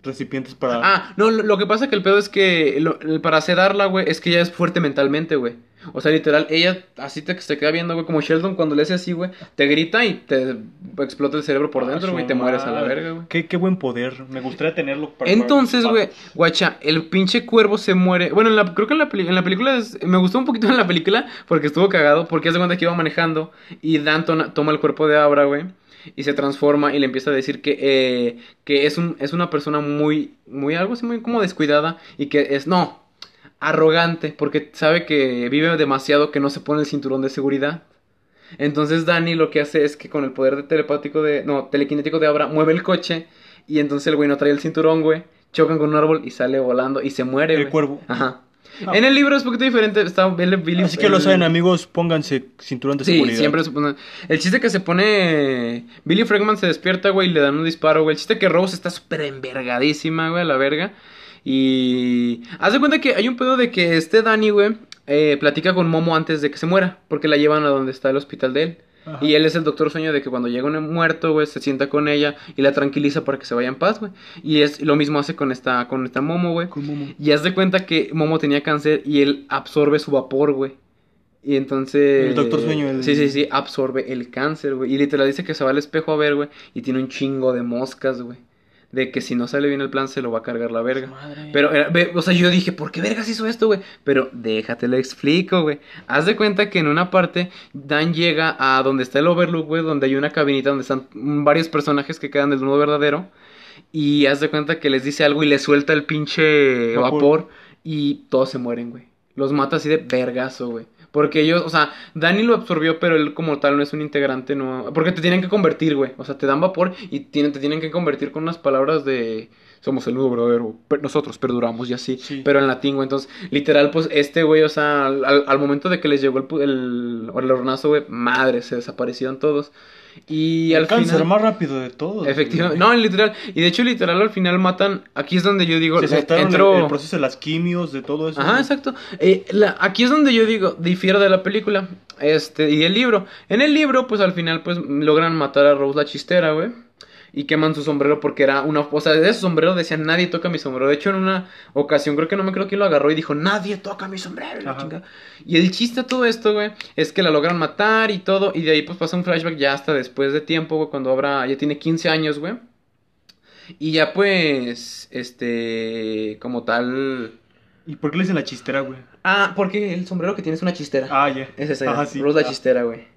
recipientes para. Ah, no, lo, lo que pasa que el pedo es que lo- para sedarla, güey, es que ella es fuerte mentalmente, güey. O sea, literal, ella así te, se queda viendo, güey, como Sheldon cuando le hace así, güey, te grita y te explota el cerebro por dentro, Ah, güey, y te mueres a la verga, güey. Qué, qué buen poder. Me gustaría tenerlo para. Entonces, güey, guacha, el pinche cuervo se muere. Bueno, en la- creo que en la, peli- en la película es- me gustó un poquito en la película porque estuvo cagado, porque hace cuenta que iba manejando y Dan tona- toma el cuerpo de Abra, güey, y se transforma y le empieza a decir que, eh, que es, un, es una persona muy, muy, algo así, muy como descuidada y que es, no, arrogante, porque sabe que vive demasiado que no se pone el cinturón de seguridad. Entonces Danny lo que hace es que con el poder de telepático de, no, telequinético de Abra, mueve el coche y entonces el güey no trae el cinturón, güey. Chocan con un árbol y sale volando y se muere, El güey. cuervo. Ajá. Ah. En el libro es un poquito diferente, está Billy, Billy- Así que lo el- saben, amigos, pónganse cinturón de Sí, seguridad. siempre se pone- El chiste que se pone. Billy Fragman se despierta, güey, y le dan un disparo, güey. El chiste que Rose está súper envergadísima, güey, a la verga. Y. Haz de cuenta que hay un pedo de que este Danny, güey, eh, platica con Momo antes de que se muera. Porque la llevan a donde está el hospital de él. Ajá. Y él es el doctor sueño de que cuando llega un muerto, güey, se sienta con ella y la tranquiliza para que se vaya en paz, güey. Y es lo mismo hace con esta, con esta Momo, güey. Con Momo. Y haz de cuenta que Momo tenía cáncer y él absorbe su vapor, güey. Y entonces... El Doctor Sueño, el- Sí, sí, sí, absorbe el cáncer, güey. Y literal dice que se va al espejo a ver, güey. Y tiene un chingo de moscas, güey. De que si no sale bien el plan se lo va a cargar la verga. Madre. Pero, era- ve, o sea, yo dije, ¿por qué vergas hizo esto, güey? Pero déjate lo explico, güey. Haz de cuenta que en una parte, Dan llega a donde está el Overlook, güey, donde hay una cabinita donde están varios personajes que quedan del mundo verdadero. Y haz de cuenta que les dice algo y les suelta el pinche Vapor. vapor, y todos se mueren, güey. Los mata así de vergazo, güey. Porque ellos, o sea, Danny lo absorbió, pero él como tal no es un integrante, no. Porque te tienen que convertir, güey. O sea, te dan vapor y tienen, te tienen que convertir con unas palabras de. Somos el nuevo verdadero. nosotros perduramos y así. Sí. Pero en latín, güey. Entonces, literal, pues este güey, o sea, al, al- momento de que les llegó el, el, el hornazo, güey, madre, se desaparecieron todos. Y el al cáncer final. más rápido de todos. Efectivamente. No, literal. Y de hecho, literal, al final matan. Aquí es donde yo digo. Se saltaron entro- el, el proceso de las quimios, de todo eso. Ajá, ¿no? exacto. Eh, la- aquí es donde yo digo, difiero de la película este y del libro. En el libro, pues al final, pues logran matar a Rose la chistera, güey. Y queman su sombrero porque era una... O sea, de ese sombrero decían, nadie toca mi sombrero. De hecho, en una ocasión, creo que no me creo quién lo agarró y dijo, nadie toca mi sombrero. y la chingada. Y el chiste de todo esto, güey, es que la logran matar y todo. Y de ahí, pues pasa un flashback ya hasta después de tiempo, güey, cuando Abra ya tiene 15 años, güey. Y ya, pues, este, como tal... ¿Y por qué le dicen la chistera, güey? Ah, porque el sombrero que tiene es una chistera. Ah, ya. es esa, Ajá, sí. Rose la Ah. chistera, güey.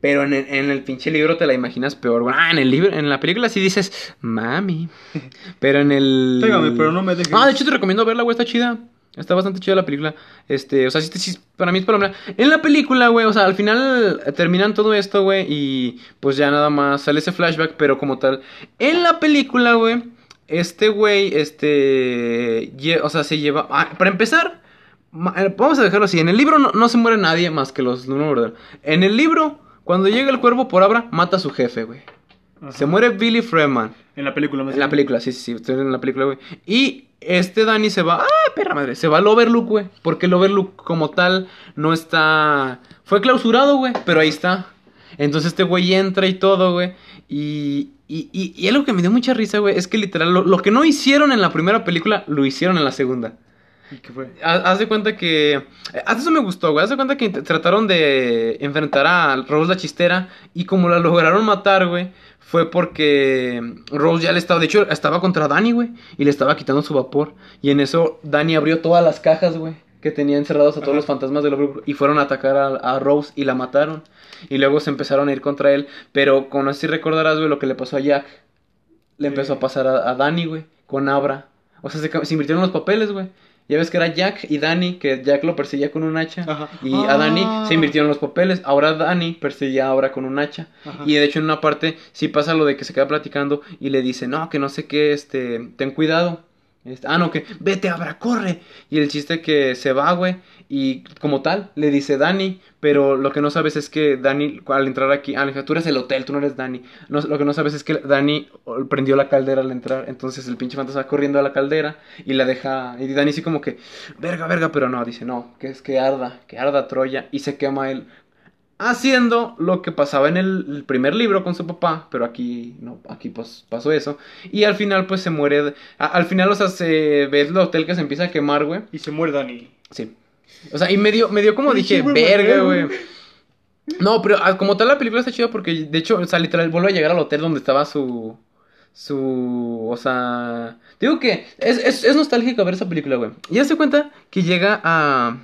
Pero en el, en el pinche libro te la imaginas peor, güey. Ah, en el libro, en la película sí dices, mami. Pero en el. Pégame, pero no me dejes. Ah, de hecho te recomiendo verla, güey, está chida. Está bastante chida la película. Este, o sea, sí, sí, para mí es palomera. En la película, güey, o sea, al final terminan todo esto, güey, y pues ya nada más sale ese flashback, pero como tal. En la película, güey, este güey, este. o sea, se lleva. ah, para empezar, eh, vamos a dejarlo así. En el libro no, no se muere nadie más que los no, ¿verdad? En el libro, cuando llega el cuervo por Abra, mata a su jefe, güey. Ajá. Se muere Billy Freeman. En la película, más En la película, sí, sí, sí, estoy en la película, güey. Y este Danny se va, ¡ah, perra madre! Se va al Overlook, güey. Porque el Overlook como tal no está... Fue clausurado, güey, pero ahí está. Entonces este güey entra y todo, güey. Y, y, y, y algo que me dio mucha risa, güey, es que literal lo, lo que no hicieron en la primera película, lo hicieron en la segunda. ¿Y qué fue? Haz de cuenta que. eh, Haz eso me gustó, güey. Haz de cuenta que trataron de enfrentar a Rose la chistera. Y como la lograron matar, güey. Fue porque Rose ya le estaba. De hecho, estaba contra Danny, güey. Y le estaba quitando su vapor. Y en eso, Danny abrió todas las cajas, güey. Que tenía encerrados a todos Ajá. los fantasmas del Overlook. Y fueron a atacar a, a Rose y la mataron. Y luego se empezaron a ir contra él. Pero con así recordarás, güey, lo que le pasó a Jack. le empezó a pasar a, a Dani, güey, con Abra. O sea, se, se invirtieron los papeles, güey. Ya ves que era Jack y Dani, que Jack lo perseguía con un hacha. Ajá. Y a Dani Ah. se invirtieron los papeles. Ahora Dani perseguía a Abra con un hacha. Ajá. Y de hecho en una parte sí pasa lo de que se queda platicando y le dice, no, que no sé qué, este, ten cuidado. Este, ah, no, que vete, Abra, corre. Y el chiste que se va, güey. Y como tal, le dice Dani, pero lo que no sabes es que Dani, al entrar aquí, ah, tú eres el hotel, tú no eres Dani. No, lo que no sabes es que Dani prendió la caldera al entrar, entonces el pinche fantasma va corriendo a la caldera y la deja, y Dani sí como que, verga, verga, pero no, dice, no, que es que arda, que arda Troya, y se quema él. Haciendo lo que pasaba en el, primer libro con su papá, pero aquí no, aquí pues pasó eso. Y al final pues se muere, a- al final o sea se ve el hotel que se empieza a quemar, güey. Y se muere Dani. Sí. O sea, y me dio, me dio como dije, verga, güey. No, pero ah, como tal la película está chida porque de hecho, o sea, literal vuelve a llegar al hotel donde estaba su su, o sea, digo que es, es, es nostálgico ver esa película, güey. Y ya se cuenta que llega a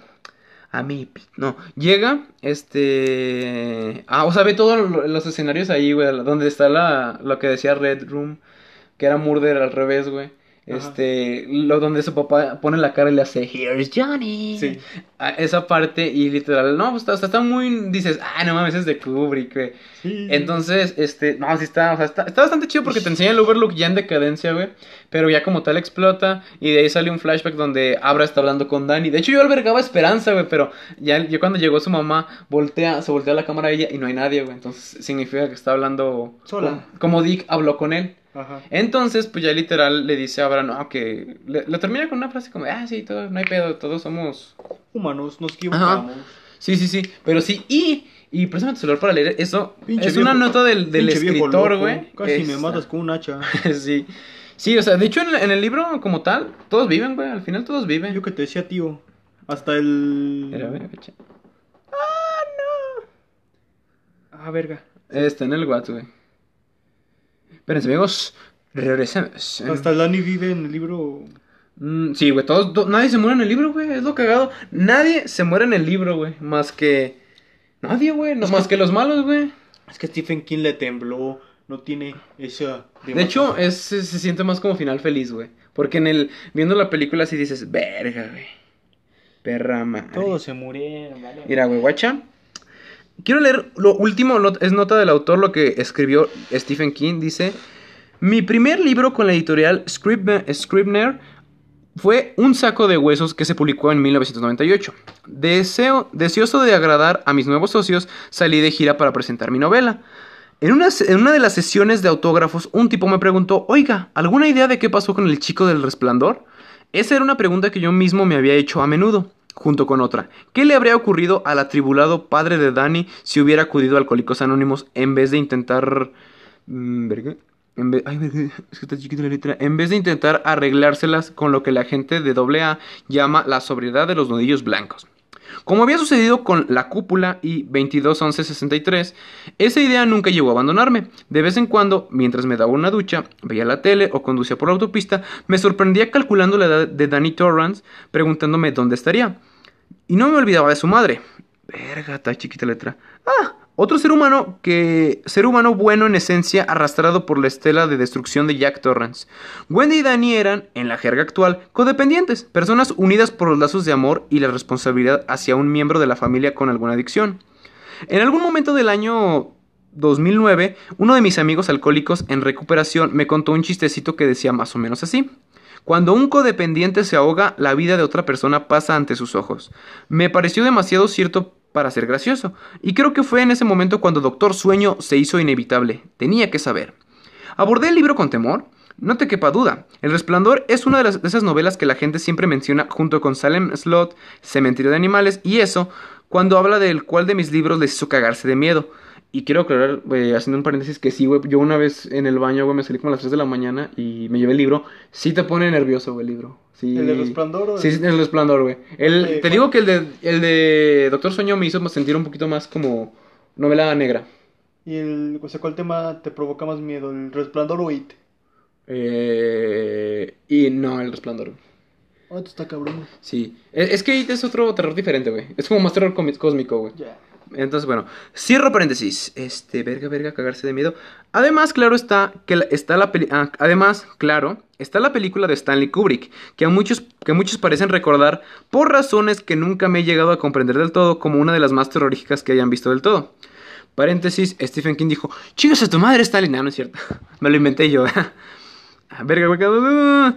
a mi no, llega este ah, o sea, ve todos lo- los escenarios ahí, güey, donde está la lo que decía Red Room, que era Murder al revés, güey. Ajá. Este, lo donde su papá pone la cara y le hace Here's Johnny. Sí. A esa parte y literal, no, pues está, está muy dices, ah, no mames, es de Kubrick, güey. Sí. Entonces, este, no, sí está, o sea, está, está bastante chido porque te enseña el Overlook ya en decadencia, güey. Pero ya como tal explota y de ahí sale un flashback donde Abra está hablando con Dani. De hecho, yo albergaba esperanza, güey, pero ya, ya cuando llegó su mamá, voltea, se voltea la cámara a ella y no hay nadie, güey. Entonces significa que está hablando Sola. Como, como Dick habló con él. Ajá. Entonces, pues ya literal le dice a Abra, no, que le, le termina con una frase como, ah, sí, todo, no hay pedo, todos somos Humanos, nos equivocamos. Sí, sí, sí. Pero sí, y, y préstame tu celular para leer eso. Pinche es una nota del, del escritor, güey. Casi me matas con un hacha. sí. Sí, o sea, de hecho en, en el libro como tal, todos viven, güey. Al final todos viven. Yo que te decía, tío. Hasta el. Mira, ve, fecha. Ah, verga. Está en el WhatsApp, güey. Espérense, amigos. Regresamos. Hasta el Dani vive en el libro. Mm, sí, güey, todos, to- nadie se muere en el libro, güey, es lo cagado. Nadie se muere en el libro, güey, más que... Nadie, güey, no, más que los malos, güey. Es que Stephen King le tembló. No tiene esa. De hecho, es, se, se siente más como final feliz, güey. Porque en el... Viendo la película así dices, verga, güey. Perra madre. Todos se murieron, ¿vale? Mira, güey, guacha. Quiero leer lo último, es nota del autor, lo que escribió Stephen King. Dice, mi primer libro con la editorial Scribner, fue Un saco de huesos que se publicó en 1998. Deseo, deseoso de agradar a mis nuevos socios, salí de gira para presentar mi novela. En una, en una de las sesiones de autógrafos, un tipo me preguntó, oiga, ¿alguna idea de qué pasó con el chico del resplandor? Esa era una pregunta que yo mismo me había hecho a menudo, junto con otra. ¿Qué le habría ocurrido al atribulado padre de Danny si hubiera acudido a Alcohólicos Anónimos en vez de intentar... mm. En vez, ay, es que está chiquita la letra. En vez de intentar arreglárselas con lo que la gente de AA llama la sobriedad de los nudillos blancos. Como había sucedido con La Cúpula y 221163, esa idea nunca llegó a abandonarme. De vez en cuando, mientras me daba una ducha, veía la tele o conducía por la autopista, me sorprendía calculando la edad de Danny Torrance, preguntándome dónde estaría. Y no me olvidaba de su madre. Verga, chiquita letra. Ah, otro ser humano que. ser humano bueno en esencia, arrastrado por la estela de destrucción de Jack Torrance. Wendy y Danny eran, en la jerga actual, codependientes, personas unidas por los lazos de amor y la responsabilidad hacia un miembro de la familia con alguna adicción. En algún momento del año 2009, uno de mis amigos alcohólicos en recuperación me contó un chistecito que decía más o menos así. Cuando un codependiente se ahoga, la vida de otra persona pasa ante sus ojos. Me pareció demasiado cierto para ser gracioso, y creo que fue en ese momento cuando Doctor Sueño se hizo inevitable. Tenía que saber. Abordé el libro con temor. No te quepa duda, El Resplandor es una de, de esas novelas que la gente siempre menciona junto con Salem Slot, Cementerio de Animales y eso, cuando habla del cual de mis libros les hizo cagarse de miedo. Y quiero aclarar, eh, haciendo un paréntesis, que sí, güey, yo una vez en el baño, güey, me salí como a las 3 de la mañana y me llevé el libro. Sí te pone nervioso, güey, el libro. Sí. ¿El de Resplandor o el- Sí, sí, el resplandor, güey. El, Eh, te digo que el de, el de Doctor Sueño me hizo sentir un poquito más como novela negra. ¿Y el, o sea, cuál tema te provoca más miedo? ¿El resplandor o It? Eh, y no, el resplandor. güey. Oh, esto está cabrón. Sí. Es, es que It es otro terror diferente, güey. Es como más terror cósmico, güey. Ya. Entonces, bueno, cierro paréntesis. Este, verga, verga, cagarse de miedo. Además, claro está que la- está la ah, además, claro, está la película de Stanley Kubrick, que a muchos que muchos parecen recordar por razones que nunca me he llegado a comprender del todo como una de las más terroríficas que hayan visto del todo. Paréntesis, Stephen King dijo, "Chingas a tu madre, Stanley." No, no es cierto. me lo inventé yo. Ah, Verga, güey. ah,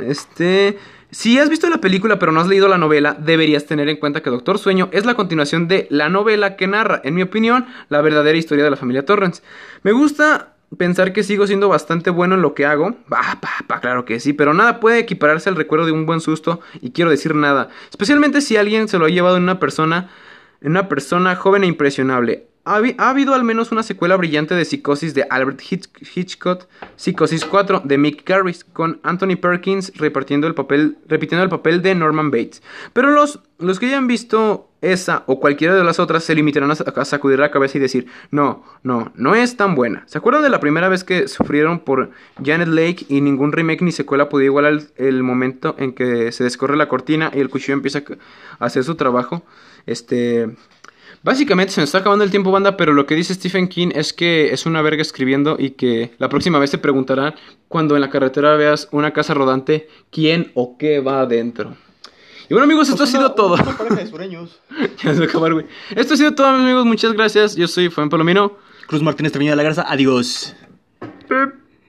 Este. Si has visto la película pero no has leído la novela, deberías tener en cuenta que Doctor Sueño es la continuación de la novela que narra, en mi opinión, la verdadera historia de la familia Torrance. Me gusta pensar que sigo siendo bastante bueno en lo que hago. Bah, bah, bah, claro que sí, pero nada puede equipararse al recuerdo de un buen susto y quiero decir nada. Especialmente si alguien se lo ha llevado en una persona, en una persona joven e impresionable. Ha, habi- ha habido al menos una secuela brillante de Psicosis de Albert Hitch- Hitchcock, Psicosis 4 de Mick Garris, con Anthony Perkins repartiendo el papel, repitiendo el papel de Norman Bates. Pero los, los que hayan visto esa o cualquiera de las otras se limitarán a, sa- a sacudir la cabeza y decir, no, no, no es tan buena. ¿Se acuerdan de la primera vez que sufrieron por Janet Lake y ningún remake ni secuela podía igualar el, el momento en que se descorre la cortina y el cuchillo empieza a hacer su trabajo? Este... Básicamente se nos está acabando el tiempo, banda, pero lo que dice Stephen King es que es una verga escribiendo y que la próxima vez te preguntarán cuando en la carretera veas una casa rodante quién o qué va adentro. Y bueno, amigos, esto ha sido todo. Ya se acabar, güey. Esto ha sido todo, amigos. Muchas gracias. Yo soy Juan Palomino. Cruz Martínez Treviño de la Garza, adiós.